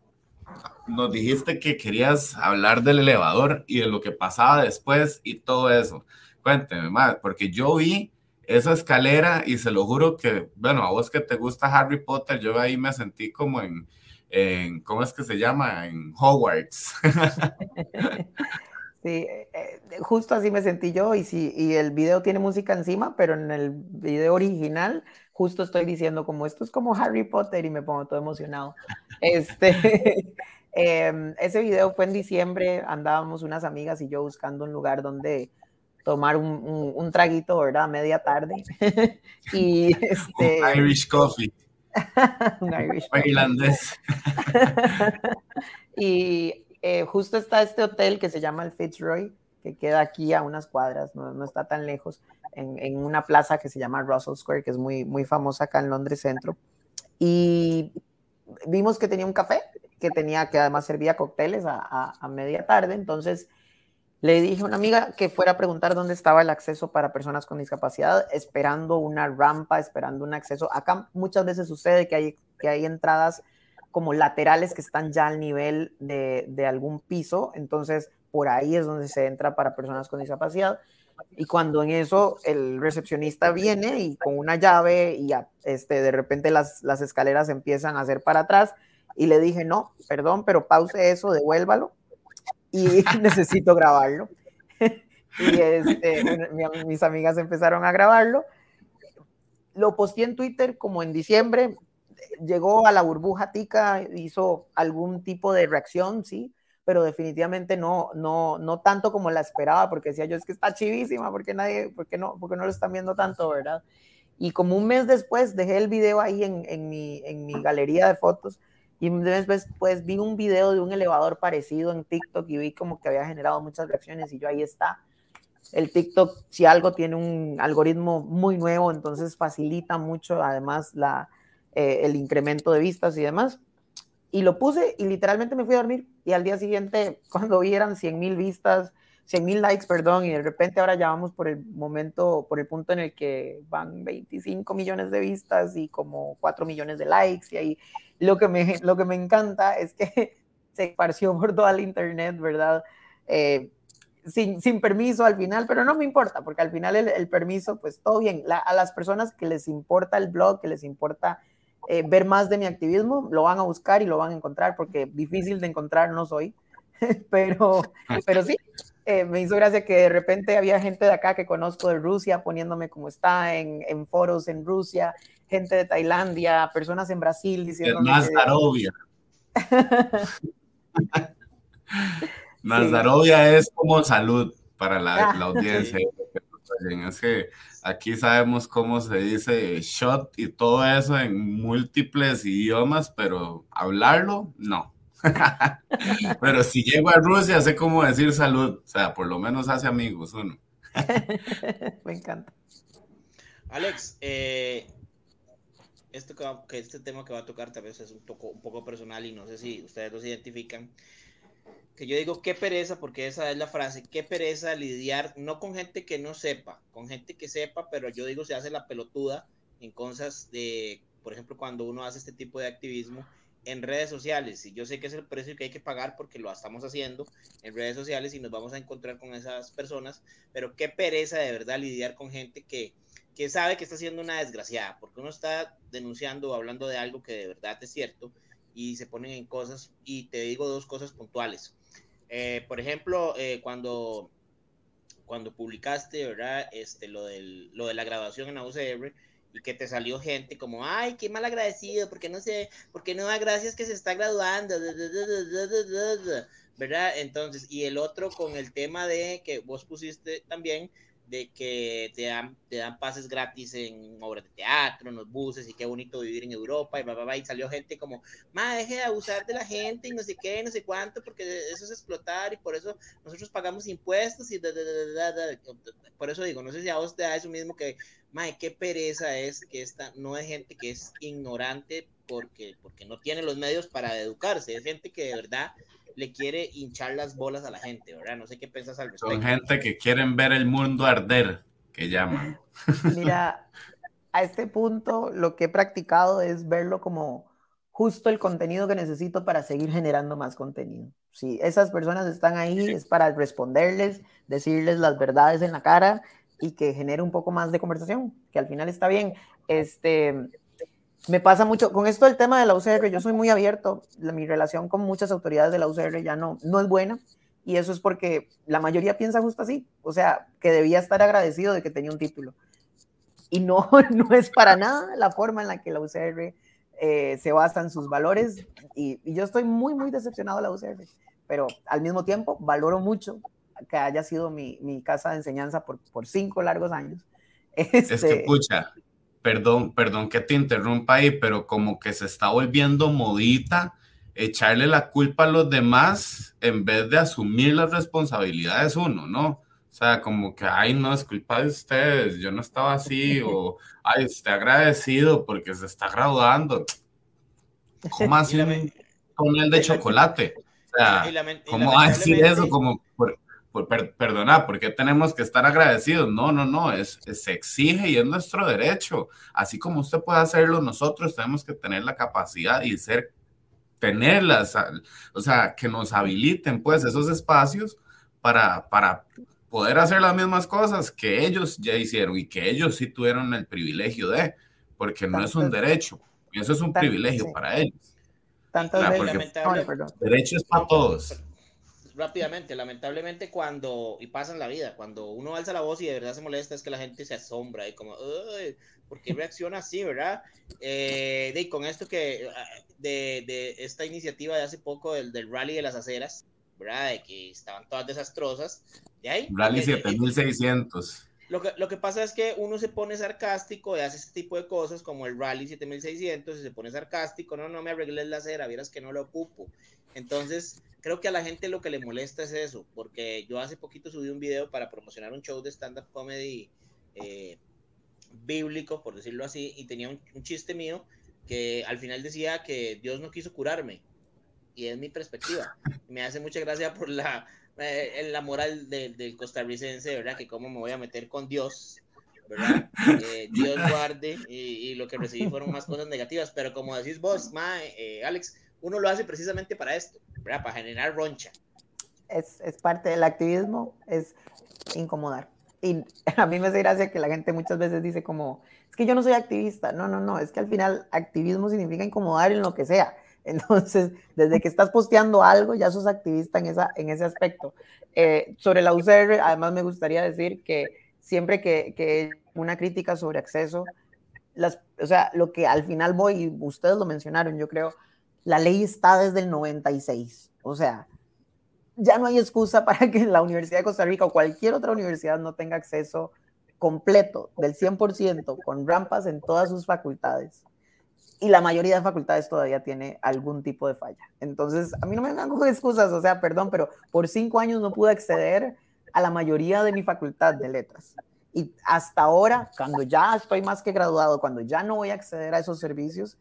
Speaker 2: nos dijiste que querías hablar del elevador y de lo que pasaba después y todo eso. Cuénteme más, porque yo vi esa escalera y se lo juro que, bueno, a vos que te gusta Harry Potter, yo ahí me sentí como en, en ¿cómo es que se llama? En Hogwarts.
Speaker 4: Sí, eh, eh, justo así me sentí yo y, sí, y el video tiene música encima, pero en el video original justo estoy diciendo como esto es como Harry Potter y me pongo todo emocionado. Este, em, ese video fue en diciembre, andábamos unas amigas y yo buscando un lugar donde tomar un, un, traguito, ¿verdad? Media tarde. y este...
Speaker 2: Un Irish coffee. un Irish irlandés.
Speaker 4: y eh, justo está este hotel que se llama el Fitzroy, que queda aquí a unas cuadras, no, no está tan lejos, en, en, una plaza que se llama Russell Square, que es muy, muy famosa acá en Londres Centro. Y vimos que tenía un café, que tenía, que además servía cócteles a, a, a media tarde, entonces le dije a una amiga que fuera a preguntar dónde estaba el acceso para personas con discapacidad, esperando una rampa, esperando un acceso. Acá muchas veces sucede que hay, que hay entradas como laterales que están ya al nivel de, de algún piso, entonces por ahí es donde se entra para personas con discapacidad. Y cuando en eso el recepcionista viene y con una llave y ya, este, de repente las, las escaleras empiezan a hacer para atrás y le dije, no, perdón, pero pause eso, devuélvalo y necesito grabarlo. Y este, mis amigas empezaron a grabarlo. Lo posteé en Twitter como en diciembre. Llegó a la burbuja tica, hizo algún tipo de reacción, sí, pero definitivamente no, no, no tanto como la esperaba, porque decía yo, es que está chivísima, porque nadie, porque no, porque no lo están viendo tanto, ¿verdad? Y como un mes después dejé el video ahí en, mi, en mi galería de fotos y después pues, vi un video de un elevador parecido en TikTok y vi como que había generado muchas reacciones y yo ahí está. El TikTok, si algo tiene un algoritmo muy nuevo, entonces facilita mucho además la, eh, el incremento de vistas y demás. Y lo puse y literalmente me fui a dormir y al día siguiente cuando vieran 100 mil vistas, 100 mil likes, perdón, y de repente ahora ya vamos por el momento, por el punto en el que van 25 millones de vistas y como 4 millones de likes, y ahí lo que me, lo que me encanta es que se esparció por toda la internet, ¿verdad? Eh, sin, sin, permiso al final, pero no me importa, porque al final el, el permiso, pues todo bien. a las personas que les importa el blog, que les importa eh, ver más de mi activismo, lo van a buscar y lo van a encontrar, porque difícil de encontrar no soy, pero, pero sí, eh, me hizo gracia que de repente había gente de acá que conozco de Rusia poniéndome como está en, en foros en Rusia, gente de Tailandia, personas en Brasil diciendo.
Speaker 2: Nazarovia. Nazarovia es como salud para la, ah, la audiencia. Es que aquí sabemos cómo se dice shot y todo eso en múltiples idiomas, pero hablarlo, no. Pero si llego a Rusia, sé cómo decir salud. O sea, por lo menos hace amigos uno.
Speaker 4: Me encanta.
Speaker 3: Alex, eh, este, que este tema que va a tocar tal vez es un, poco, un poco personal y no sé si ustedes los identifican. Que yo digo, qué pereza, porque esa es la frase, qué pereza lidiar no con gente que no sepa, con gente que sepa, pero yo digo, se hace la pelotuda en cosas de, por ejemplo, cuando uno hace este tipo de activismo en redes sociales. Y yo sé que es el precio que hay que pagar porque lo estamos haciendo en redes sociales y nos vamos a encontrar con esas personas, pero qué pereza de verdad lidiar con gente que, que sabe que está haciendo una desgraciada, porque uno está denunciando o hablando de algo que de verdad es cierto y se ponen en cosas, y te digo dos cosas puntuales. Eh, por ejemplo, eh, cuando, cuando publicaste, ¿verdad? Este, lo, del, lo de la graduación en la y que te salió gente como, ay, qué mal agradecido, porque no sé, porque no da gracias que se está graduando, ¿verdad? Entonces, y el otro con el tema de que vos pusiste también, de que te dan, te dan pases gratis en obras de teatro, en los buses, y qué bonito vivir en Europa, y, bla, y salió gente como, ma, deje de abusar de la gente, y no sé qué, no sé cuánto, porque eso es explotar, y por eso nosotros pagamos impuestos, y por eso digo, no sé si a vos te da eso mismo que, ma, qué pereza es que esta no es gente que es ignorante porque, porque no tiene los medios para educarse, es gente que de verdad le quiere hinchar las bolas a la gente, ¿verdad? No sé qué piensas al respecto.
Speaker 2: Son gente que quieren ver el mundo arder, que llaman.
Speaker 4: Mira, a este punto lo que he practicado es verlo como justo el contenido que necesito para seguir generando más contenido. Si esas personas están ahí es para responderles, decirles las verdades en la cara y que genere un poco más de conversación, que al final está bien. Este, me pasa mucho con esto del tema de la UCR, yo soy muy abierto, mi relación con muchas autoridades de la UCR ya no, no es buena y eso es porque la mayoría piensa justo así, o sea, que debía estar agradecido de que tenía un título. Y no, no es para nada la forma en la que la UCR eh, se basa en sus valores y, yo estoy muy, muy decepcionado de la UCR, pero al mismo tiempo valoro mucho que haya sido mi, mi casa de enseñanza por, por cinco largos años.
Speaker 2: Este, es que, este, pucha, perdón, perdón que te interrumpa ahí, pero como que se está volviendo modita echarle la culpa a los demás en vez de asumir las responsabilidades uno, ¿no? O sea, como que, ay, no, es culpa de ustedes, yo no estaba así, o, ay, estoy agradecido porque se está graduando. ¿Cómo así con el de chocolate? O sea, ¿cómo va a decir eso? Como, perdona, ¿por qué tenemos que estar agradecidos? No, no, no, es, se exige y es nuestro derecho. Así como usted puede hacerlo, nosotros tenemos que tener la capacidad y ser, tenerlas, o sea, que nos habiliten pues esos espacios para, para poder hacer las mismas cosas que ellos ya hicieron y que ellos sí tuvieron el privilegio de, porque no es un derecho, eso es un privilegio para ellos.
Speaker 4: Tanto
Speaker 2: derecho es para todos
Speaker 3: rápidamente, lamentablemente cuando, y pasa en la vida, cuando uno alza la voz y de verdad se molesta es que la gente se asombra y como, ¿por qué reacciona así, verdad? Eh, de, con esto que, de, de, esta iniciativa de hace poco del, del rally de las aceras, ¿verdad? De que estaban todas desastrosas. De ahí,
Speaker 2: rally 7600.
Speaker 3: Lo que, lo que pasa es que uno se pone sarcástico y hace este tipo de cosas como el Rally 7600 y se pone sarcástico, no, no me arregles la acera, vieras que no lo ocupo. Entonces, creo que a la gente lo que le molesta es eso, porque yo hace poquito subí un video para promocionar un show de stand-up comedy eh, bíblico, por decirlo así, y tenía un, chiste mío que al final decía que Dios no quiso curarme, y es mi perspectiva. Me hace mucha gracia por la eh, la moral del costarricense, ¿verdad? Que cómo me voy a meter con Dios, ¿verdad? Eh, Dios guarde y, lo que recibí fueron más cosas negativas, pero como decís vos, ma, eh, Alex, uno lo hace precisamente para esto, ¿verdad? Para generar roncha.
Speaker 4: Es, es parte del activismo, es incomodar. Y a mí me hace gracia que la gente muchas veces dice como, es que yo no soy activista. No, no, no, es que al final activismo significa incomodar en lo que sea. Entonces, desde que estás posteando algo, ya sos activista en, esa, en ese aspecto. Eh, sobre la UCR, además me gustaría decir que siempre que, que una crítica sobre acceso, las, o sea, lo que al final voy, y ustedes lo mencionaron, yo creo, la ley está desde el 96. O sea, ya no hay excusa para que la Universidad de Costa Rica o cualquier otra universidad no tenga acceso completo del 100% con rampas en todas sus facultades y la mayoría de facultades todavía tiene algún tipo de falla. Entonces, a mí no me con excusas, o sea, perdón, pero por cinco años no pude acceder a la mayoría de mi facultad de letras. Y hasta ahora, cuando ya estoy más que graduado, cuando ya no voy a acceder a esos servicios,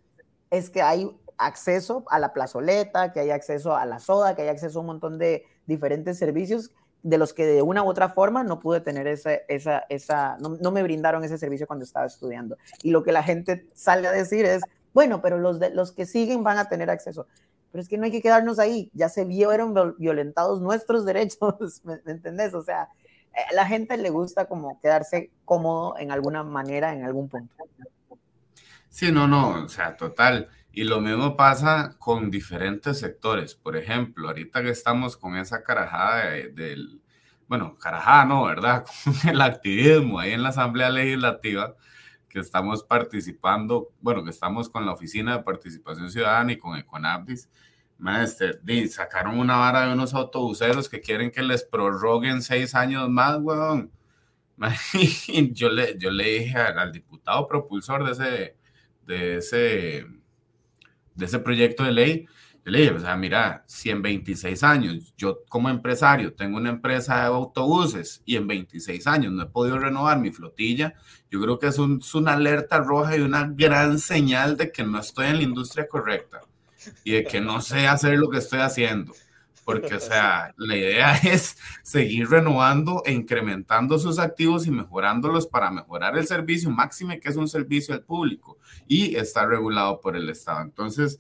Speaker 4: es que hay acceso a la plazoleta, que hay acceso a la soda, que hay acceso a un montón de diferentes servicios de los que de una u otra forma no pude tener esa, esa, esa no, no me brindaron ese servicio cuando estaba estudiando. Y lo que la gente sale a decir es, bueno, pero los, de, los que siguen van a tener acceso. Pero es que no hay que quedarnos ahí, ya se vieron violentados nuestros derechos, ¿me, ¿me entendés? O sea, a la gente le gusta como quedarse cómodo en alguna manera, en algún punto.
Speaker 2: Sí, no, no, o sea, total. Y lo mismo pasa con diferentes sectores. Por ejemplo, ahorita que estamos con esa carajada de, del, bueno, carajada no, ¿verdad? Con el activismo ahí en la Asamblea Legislativa, que estamos participando, bueno, que estamos con la Oficina de Participación Ciudadana y con Econabdis, este, sacaron una vara de unos autobuseros que quieren que les prorroguen seis años más, weón. Yo le, yo le dije al, al diputado propulsor de ese, de ese, de ese proyecto de ley, yo le dije, o sea, mira, si en 26 años yo como empresario tengo una empresa de autobuses y en 26 años no he podido renovar mi flotilla, yo creo que es, un, es una alerta roja y una gran señal de que no estoy en la industria correcta y de que no sé hacer lo que estoy haciendo. Porque, o sea, la idea es seguir renovando e incrementando sus activos y mejorándolos para mejorar el servicio, máxime que es un servicio al público y está regulado por el Estado. Entonces,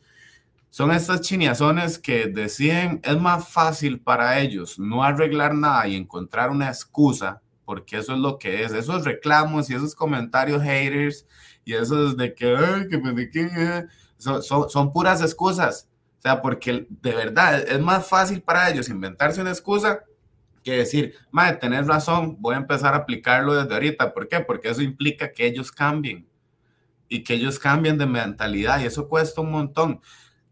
Speaker 2: son estas chiniazones que deciden, es más fácil para ellos no arreglar nada y encontrar una excusa, porque eso es lo que es, esos reclamos y esos comentarios haters y esos de que, ay, que me que, son, son, son, puras excusas. O sea, porque de verdad es más fácil para ellos inventarse una excusa que decir, madre, tenés razón, voy a empezar a aplicarlo desde ahorita. ¿Por qué? Porque eso implica que ellos cambien y que ellos cambien de mentalidad y eso cuesta un montón.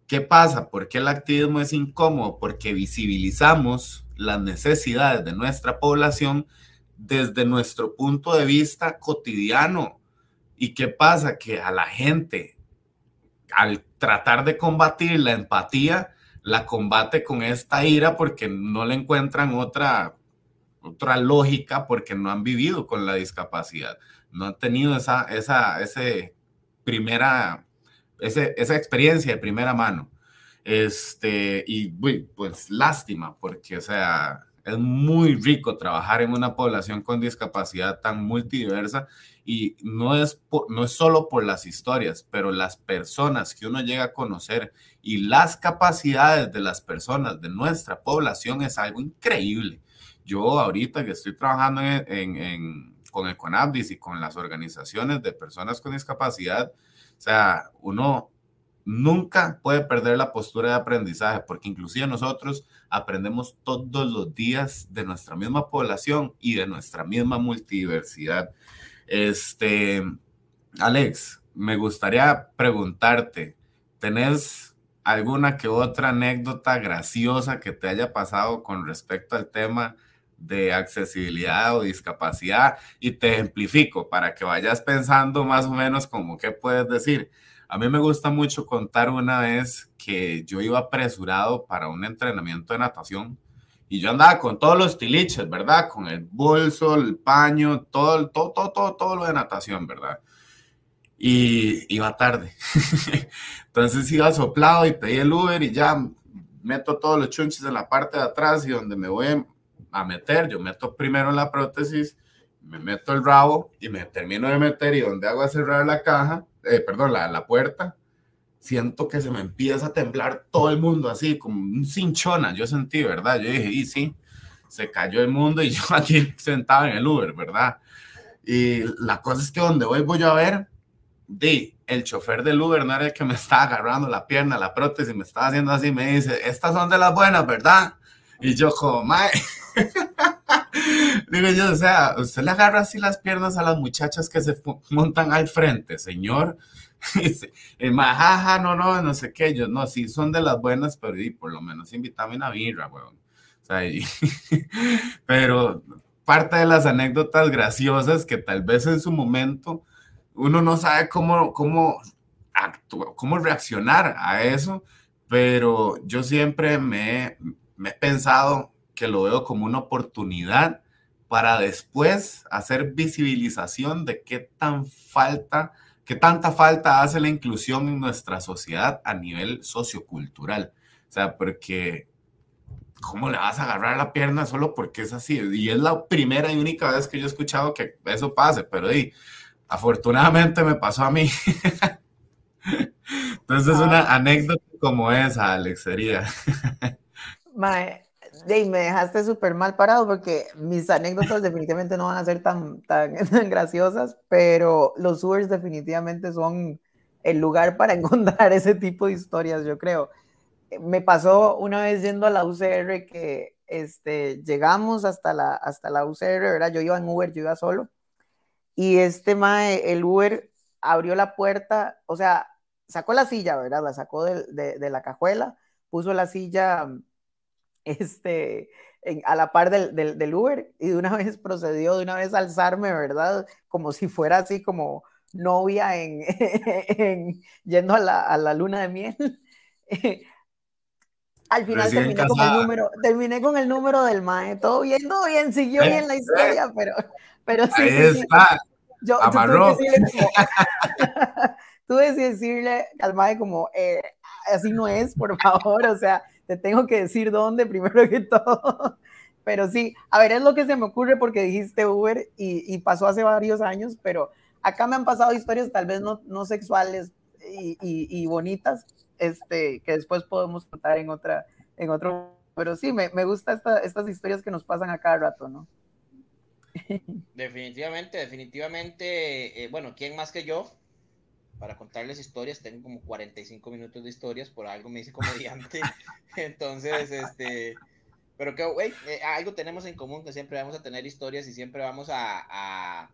Speaker 2: ¿Qué pasa? ¿Por qué el activismo es incómodo? Porque visibilizamos las necesidades de nuestra población desde nuestro punto de vista cotidiano. ¿Y qué pasa? Que a la gente, al tratar de combatir la empatía, la combate con esta ira porque no le encuentran otra, otra lógica porque no han vivido con la discapacidad, no han tenido esa, esa ese primera ese, esa experiencia de primera mano. Este, y pues lástima, porque, o sea, es muy rico trabajar en una población con discapacidad tan multidiversa y no es, no es solo por las historias, pero las personas que uno llega a conocer y las capacidades de las personas de nuestra población es algo increíble. Yo ahorita que estoy trabajando con Econabdis y con las organizaciones de personas con discapacidad, o sea, uno nunca puede perder la postura de aprendizaje, porque inclusive nosotros aprendemos todos los días de nuestra misma población y de nuestra misma multidiversidad. Este, Alex, me gustaría preguntarte, ¿tenés alguna que otra anécdota graciosa que te haya pasado con respecto al tema de accesibilidad o discapacidad? Y te ejemplifico para que vayas pensando más o menos como qué puedes decir. A mí me gusta mucho contar una vez que yo iba apresurado para un entrenamiento de natación y yo andaba con todos los tiliches, ¿verdad? Con el bolso, el paño, todo, todo, todo, todo, todo lo de natación, ¿verdad? Y iba tarde. Entonces iba soplado y pedí el Uber y ya meto todos los chunches en la parte de atrás y donde me voy a meter, yo meto primero la prótesis, me meto el rabo y me termino de meter y donde hago a cerrar la caja, eh, perdón, la, la puerta, siento que se me empieza a temblar todo el mundo así, como un cinchona, yo sentí, ¿verdad? Yo dije, y sí, se cayó el mundo y yo aquí sentado en el Uber, ¿verdad? Y la cosa es que donde voy, voy a ver, di, el chofer del Uber no era el que me estaba agarrando la pierna, la prótesis, me estaba haciendo así, me dice, estas son de las buenas, ¿verdad? Y yo como, mae, digo yo, o sea, usted le agarra así las piernas a las muchachas que se montan al frente, señor. Y majaja, no, no, no sé qué, yo, no, sí, son de las buenas, pero y por lo menos invítame una birra, weón. O sea, pero parte de las anécdotas graciosas que tal vez en su momento uno no sabe cómo, cómo, actuar, cómo reaccionar a eso, pero yo siempre me, me he pensado que lo veo como una oportunidad para después hacer visibilización de qué tan falta, qué tanta falta hace la inclusión en nuestra sociedad a nivel sociocultural. O sea, porque ¿cómo le vas a agarrar la pierna solo porque es así? Y es la primera y única vez que yo he escuchado que eso pase, pero y, afortunadamente me pasó a mí. Entonces, es una ah. anécdota como esa, Alex, sería.
Speaker 4: Mae, me dejaste súper mal parado porque mis anécdotas definitivamente no van a ser tan, tan, graciosas, pero los Ubers definitivamente son el lugar para encontrar ese tipo de historias, yo creo. Me pasó una vez yendo a la UCR que este, llegamos hasta la, hasta la UCR, ¿verdad? Yo iba en Uber, yo iba solo, y este mae, el Uber abrió la puerta, o sea, sacó la silla, ¿verdad? La sacó de, de, de la cajuela, puso la silla este, a la par del, del, Uber y de una vez procedió de una vez a alzarme, ¿verdad? Como si fuera así como novia en, yendo a la, a la, luna de miel. Al final terminé con, el número, terminé con el número del MAE, todo bien, todo bien, siguió bien la historia, pero, pero sí. Ahí está. Yo, Amarró. tuve que decirle al MAE como, eh, así no es, por favor, o sea, te tengo que decir dónde primero que todo. Pero sí, a ver, es lo que se me ocurre porque dijiste Uber y, pasó hace varios años, pero acá me han pasado historias tal vez no, no sexuales y, y, bonitas, este, que después podemos contar en otra, en otro, pero sí, me, me gustan esta, estas historias que nos pasan a cada rato, ¿no?
Speaker 3: Definitivamente, definitivamente, eh, bueno, ¿quién más que yo? Para contarles historias, tengo como 45 minutos de historias, por algo me hice comediante. Entonces, este, pero que, güey, eh, algo tenemos en común, que siempre vamos a tener historias y siempre vamos a,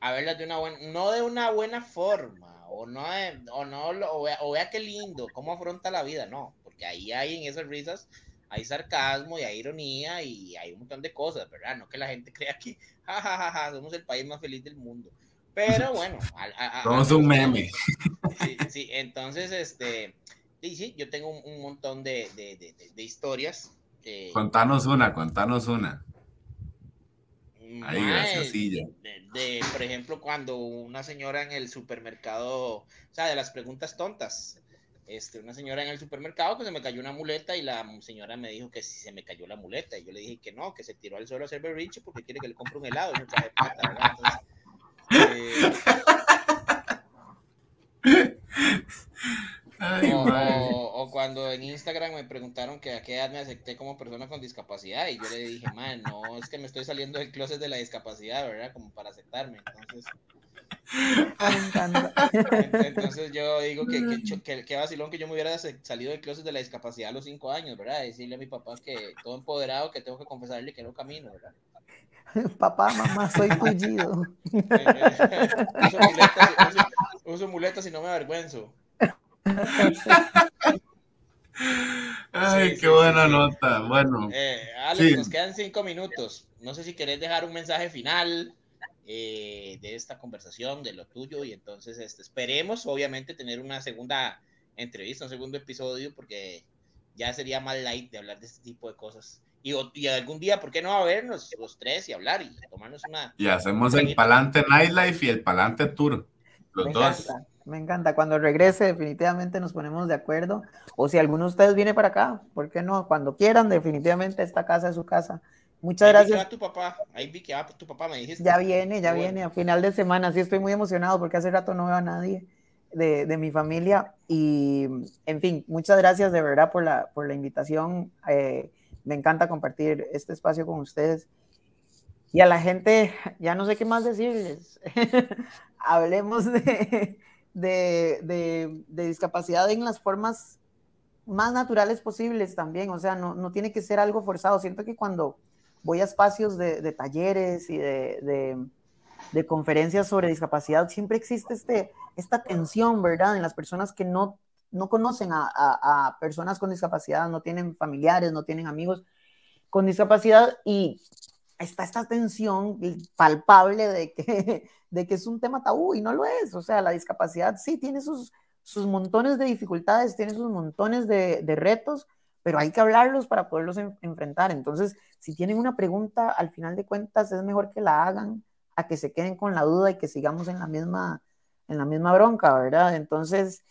Speaker 3: a, verlas de una buena, no de una buena forma, o no, o no, o vea, o qué lindo, cómo afronta la vida, no, porque ahí hay en esas risas, hay sarcasmo y hay ironía y hay un montón de cosas, ¿verdad? No que la gente crea que, jajaja, somos el país más feliz del mundo. Pero bueno,
Speaker 2: somos un meme.
Speaker 3: Sí, sí, entonces, este, sí, sí, yo tengo un, montón de, de, de, historias.
Speaker 2: contanos una, contanos una. Ahí, gracias,
Speaker 3: de, por ejemplo, cuando una señora en el supermercado, o sea, de las preguntas tontas, este, una señora en el supermercado que se me cayó una muleta y la señora me dijo que si se me cayó la muleta y yo le dije que no, que se tiró al suelo a hacer berrinche porque quiere que le compre un helado y no trae plata, o, cuando en Instagram me preguntaron que a qué edad me acepté como persona con discapacidad y yo le dije, man, no, es que me estoy saliendo del closet de la discapacidad, ¿verdad? Como para aceptarme. Entonces. Entonces yo digo que, que, que, que vacilón que yo me hubiera salido del closet de la discapacidad a los cinco años, ¿verdad? Decirle a mi papá que todo empoderado, que tengo que confesarle que no camino, ¿verdad?
Speaker 4: Papá, mamá, soy tullido.
Speaker 3: uso, muletas, uso, uso muletas y no me avergüenzo.
Speaker 2: Ay,
Speaker 3: Sí,
Speaker 2: qué
Speaker 3: sí,
Speaker 2: buena
Speaker 3: sí,
Speaker 2: nota. Bueno,
Speaker 3: Eh, Alex,
Speaker 2: Sí.
Speaker 3: nos quedan cinco minutos. No sé si querés dejar un mensaje final eh, de esta conversación, de lo tuyo, y entonces este, esperemos, obviamente, tener una segunda entrevista, un segundo episodio, porque ya sería más light de hablar de este tipo de cosas. Y, y algún día, ¿por qué no a vernos los tres y hablar y tomarnos una...
Speaker 2: y hacemos el Palante Nightlife y el Palante Tour. Los
Speaker 4: Me
Speaker 2: dos.
Speaker 4: encanta, me encanta. Cuando regrese, definitivamente nos ponemos de acuerdo. O si alguno de ustedes viene para acá, ¿por qué no? Cuando quieran, definitivamente esta casa es su casa. Muchas
Speaker 3: Ahí vi que
Speaker 4: gracias.
Speaker 3: va tu papá, ahí vi que va tu papá, me dijiste.
Speaker 4: Ya viene, ya
Speaker 3: bueno.
Speaker 4: viene a final de semana. Sí, estoy muy emocionado porque hace rato no veo a nadie de, de mi familia. Y, en fin, muchas gracias de verdad por la, por la invitación. Eh, me encanta compartir este espacio con ustedes. Y a la gente, ya no sé qué más decirles. Hablemos de, de, de, discapacidad en las formas más naturales posibles también. O sea, no, no tiene que ser algo forzado. Siento que cuando voy a espacios de, talleres y de, conferencias sobre discapacidad, siempre existe este, esta tensión, ¿verdad? En las personas que no, no conocen a, personas con discapacidad, no tienen familiares, no tienen amigos con discapacidad y está esta tensión palpable de que, de que es un tema tabú y no lo es. O sea, la discapacidad sí tiene sus, sus montones de dificultades, tiene sus montones de, retos, pero hay que hablarlos para poderlos en, enfrentar. Entonces, si tienen una pregunta, al final de cuentas es mejor que la hagan a que se queden con la duda y que sigamos en la misma, en la misma bronca, ¿verdad? Entonces,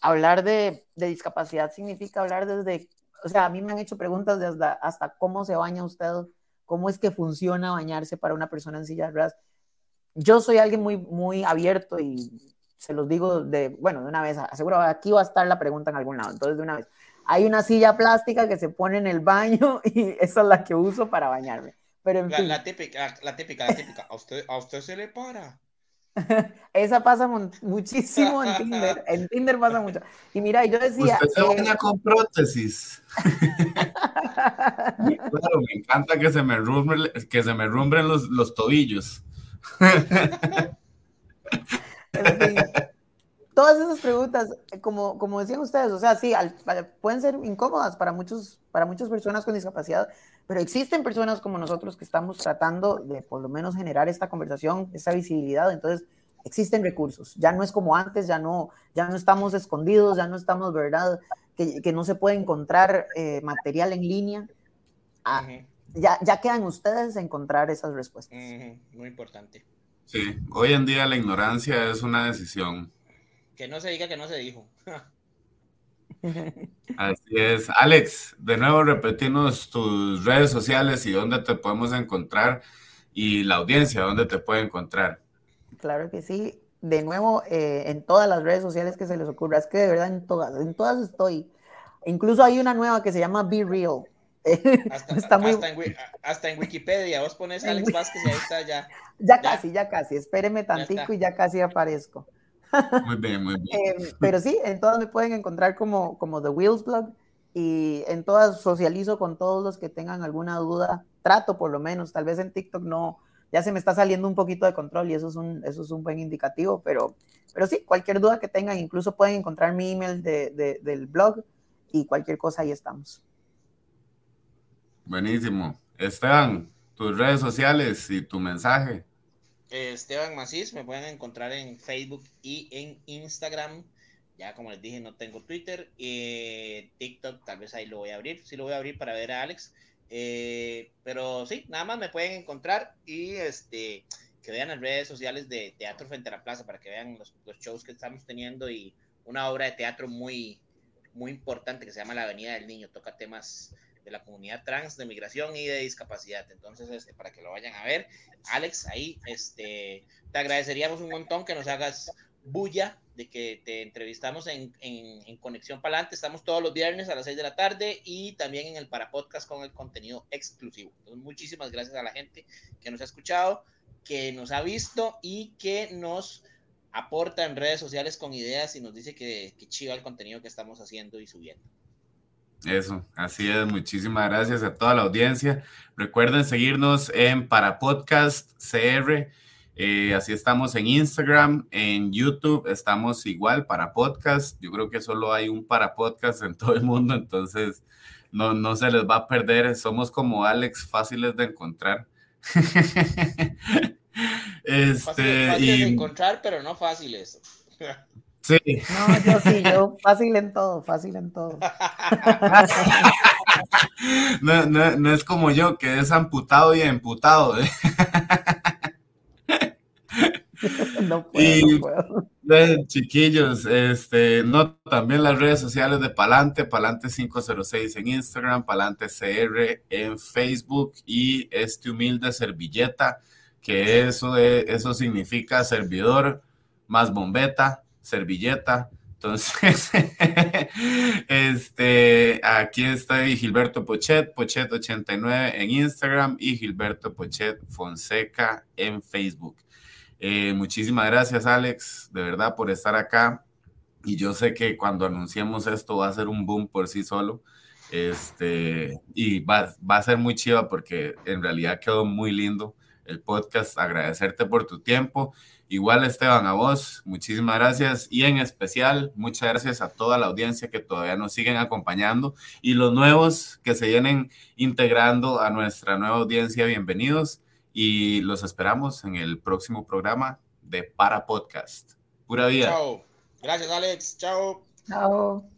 Speaker 4: hablar de, de discapacidad significa hablar desde, o sea, a mí me han hecho preguntas de hasta, cómo se baña usted, cómo es que funciona bañarse para una persona en silla de ruedas. Yo soy alguien muy, muy abierto y se los digo de, bueno, de una vez, aseguro, aquí va a estar la pregunta en algún lado, entonces de una vez hay una silla plástica que se pone en el baño y esa es la que uso para bañarme. Pero en
Speaker 3: la,
Speaker 4: fin.
Speaker 3: la, típica, la típica, la típica. ¿A usted, a usted se le para.
Speaker 4: Esa pasa muchísimo en Tinder. En Tinder pasa mucho. Y mira, yo decía.
Speaker 2: Usted se baña eh... con prótesis. claro, me encanta que se me rumbren, que se me rumbren los, los tobillos.
Speaker 4: fin, todas esas preguntas, como, como decían ustedes, o sea, sí, al, pueden ser incómodas para, muchos, para muchas personas con discapacidad, pero existen personas como nosotros que estamos tratando de por lo menos generar esta conversación, esta visibilidad, entonces existen recursos, ya no es como antes, ya no, ya no estamos escondidos, ya no estamos, ¿verdad? Que, que no se puede encontrar eh, material en línea. Ah, uh -huh. ya, ya quedan ustedes encontrar esas respuestas.
Speaker 3: Uh -huh. Muy importante.
Speaker 2: Sí, hoy en día la ignorancia es una decisión.
Speaker 3: Que no se diga que no se dijo.
Speaker 2: Así es. Alex, de nuevo repetimos tus redes sociales y dónde te podemos encontrar y la audiencia, dónde te puede encontrar.
Speaker 4: Claro que sí. De nuevo, eh, en todas las redes sociales que se les ocurra. Es que de verdad en todas, en todas estoy. Incluso hay una nueva que se llama Be Real.
Speaker 3: Hasta, está muy... hasta, en, hasta, en, Wikipedia, vos pones Alex Vázquez y ahí está ya.
Speaker 4: Ya, ya casi, ya casi. Espéreme tantico y ya casi aparezco.
Speaker 2: Muy bien, muy bien.
Speaker 4: Eh, pero sí, en todas me pueden encontrar como, como The Wheels Blog y en todas socializo con todos los que tengan alguna duda. Trato por lo menos, tal vez en TikTok no, ya se me está saliendo un poquito de control y eso es un, eso es un buen indicativo, pero, pero sí, cualquier duda que tengan, incluso pueden encontrar mi email de, de, del blog y cualquier cosa ahí estamos.
Speaker 2: Buenísimo. Esteban, tus redes sociales y tu mensaje.
Speaker 3: Esteban Macís, me pueden encontrar en Facebook y en Instagram. Ya como les dije, no tengo Twitter. Eh, TikTok, tal vez ahí lo voy a abrir. Sí lo voy a abrir para ver a Alex. Eh, pero sí, nada más me pueden encontrar y este que vean las redes sociales de Teatro Frente a la Plaza para que vean los, los shows que estamos teniendo y una obra de teatro muy, muy importante que se llama La Avenida del Niño. Toca temas de la comunidad trans, de migración y de discapacidad. Entonces, este, para que lo vayan a ver, Alex, ahí este, te agradeceríamos un montón que nos hagas bulla de que te entrevistamos en, en, en Conexión Palante. Estamos todos los viernes a las 6 de la tarde y también en el Parapodcast con el contenido exclusivo. Entonces, muchísimas gracias a la gente que nos ha escuchado, que nos ha visto y que nos aporta en redes sociales con ideas y nos dice que, que chiva el contenido que estamos haciendo y subiendo.
Speaker 2: Eso, así es. Muchísimas gracias a toda la audiencia. Recuerden seguirnos en Para Podcast CR. Eh, así estamos en Instagram, en YouTube estamos igual para podcast. Yo creo que solo hay un para podcast en todo el mundo, entonces no, no se les va a perder. Somos como Alex, fáciles de encontrar.
Speaker 3: este, fáciles, de encontrar, pero no fáciles.
Speaker 2: Sí.
Speaker 4: No, yo sí, yo fácil en todo, fácil en todo.
Speaker 2: No, no, no es como yo, que es amputado y emputado. ¿eh?
Speaker 4: no puedo, y,
Speaker 2: Chiquillos, este, no, también las redes sociales de Palante, Palante 506 en Instagram, Palante CR en Facebook y este humilde servilleta, que eso, eso significa servidor más bombeta, servilleta. Entonces, este, aquí está Gilberto Pochet, Pochet89 en Instagram y Gilberto Pochet Fonseca en Facebook. Eh, muchísimas gracias, Alex, de verdad, por estar acá. Y yo sé que cuando anunciemos esto va a ser un boom por sí solo. Este, y va, va a ser muy chiva porque en realidad quedó muy lindo el podcast. Agradecerte por tu tiempo. Igual, Esteban, a vos, muchísimas gracias. Y en especial, muchas gracias a toda la audiencia que todavía nos siguen acompañando y los nuevos que se vienen integrando a nuestra nueva audiencia. Bienvenidos y los esperamos en el próximo programa de Para Podcast. Pura vida.
Speaker 3: Chao. Gracias, Alex. Chao.
Speaker 4: Chao.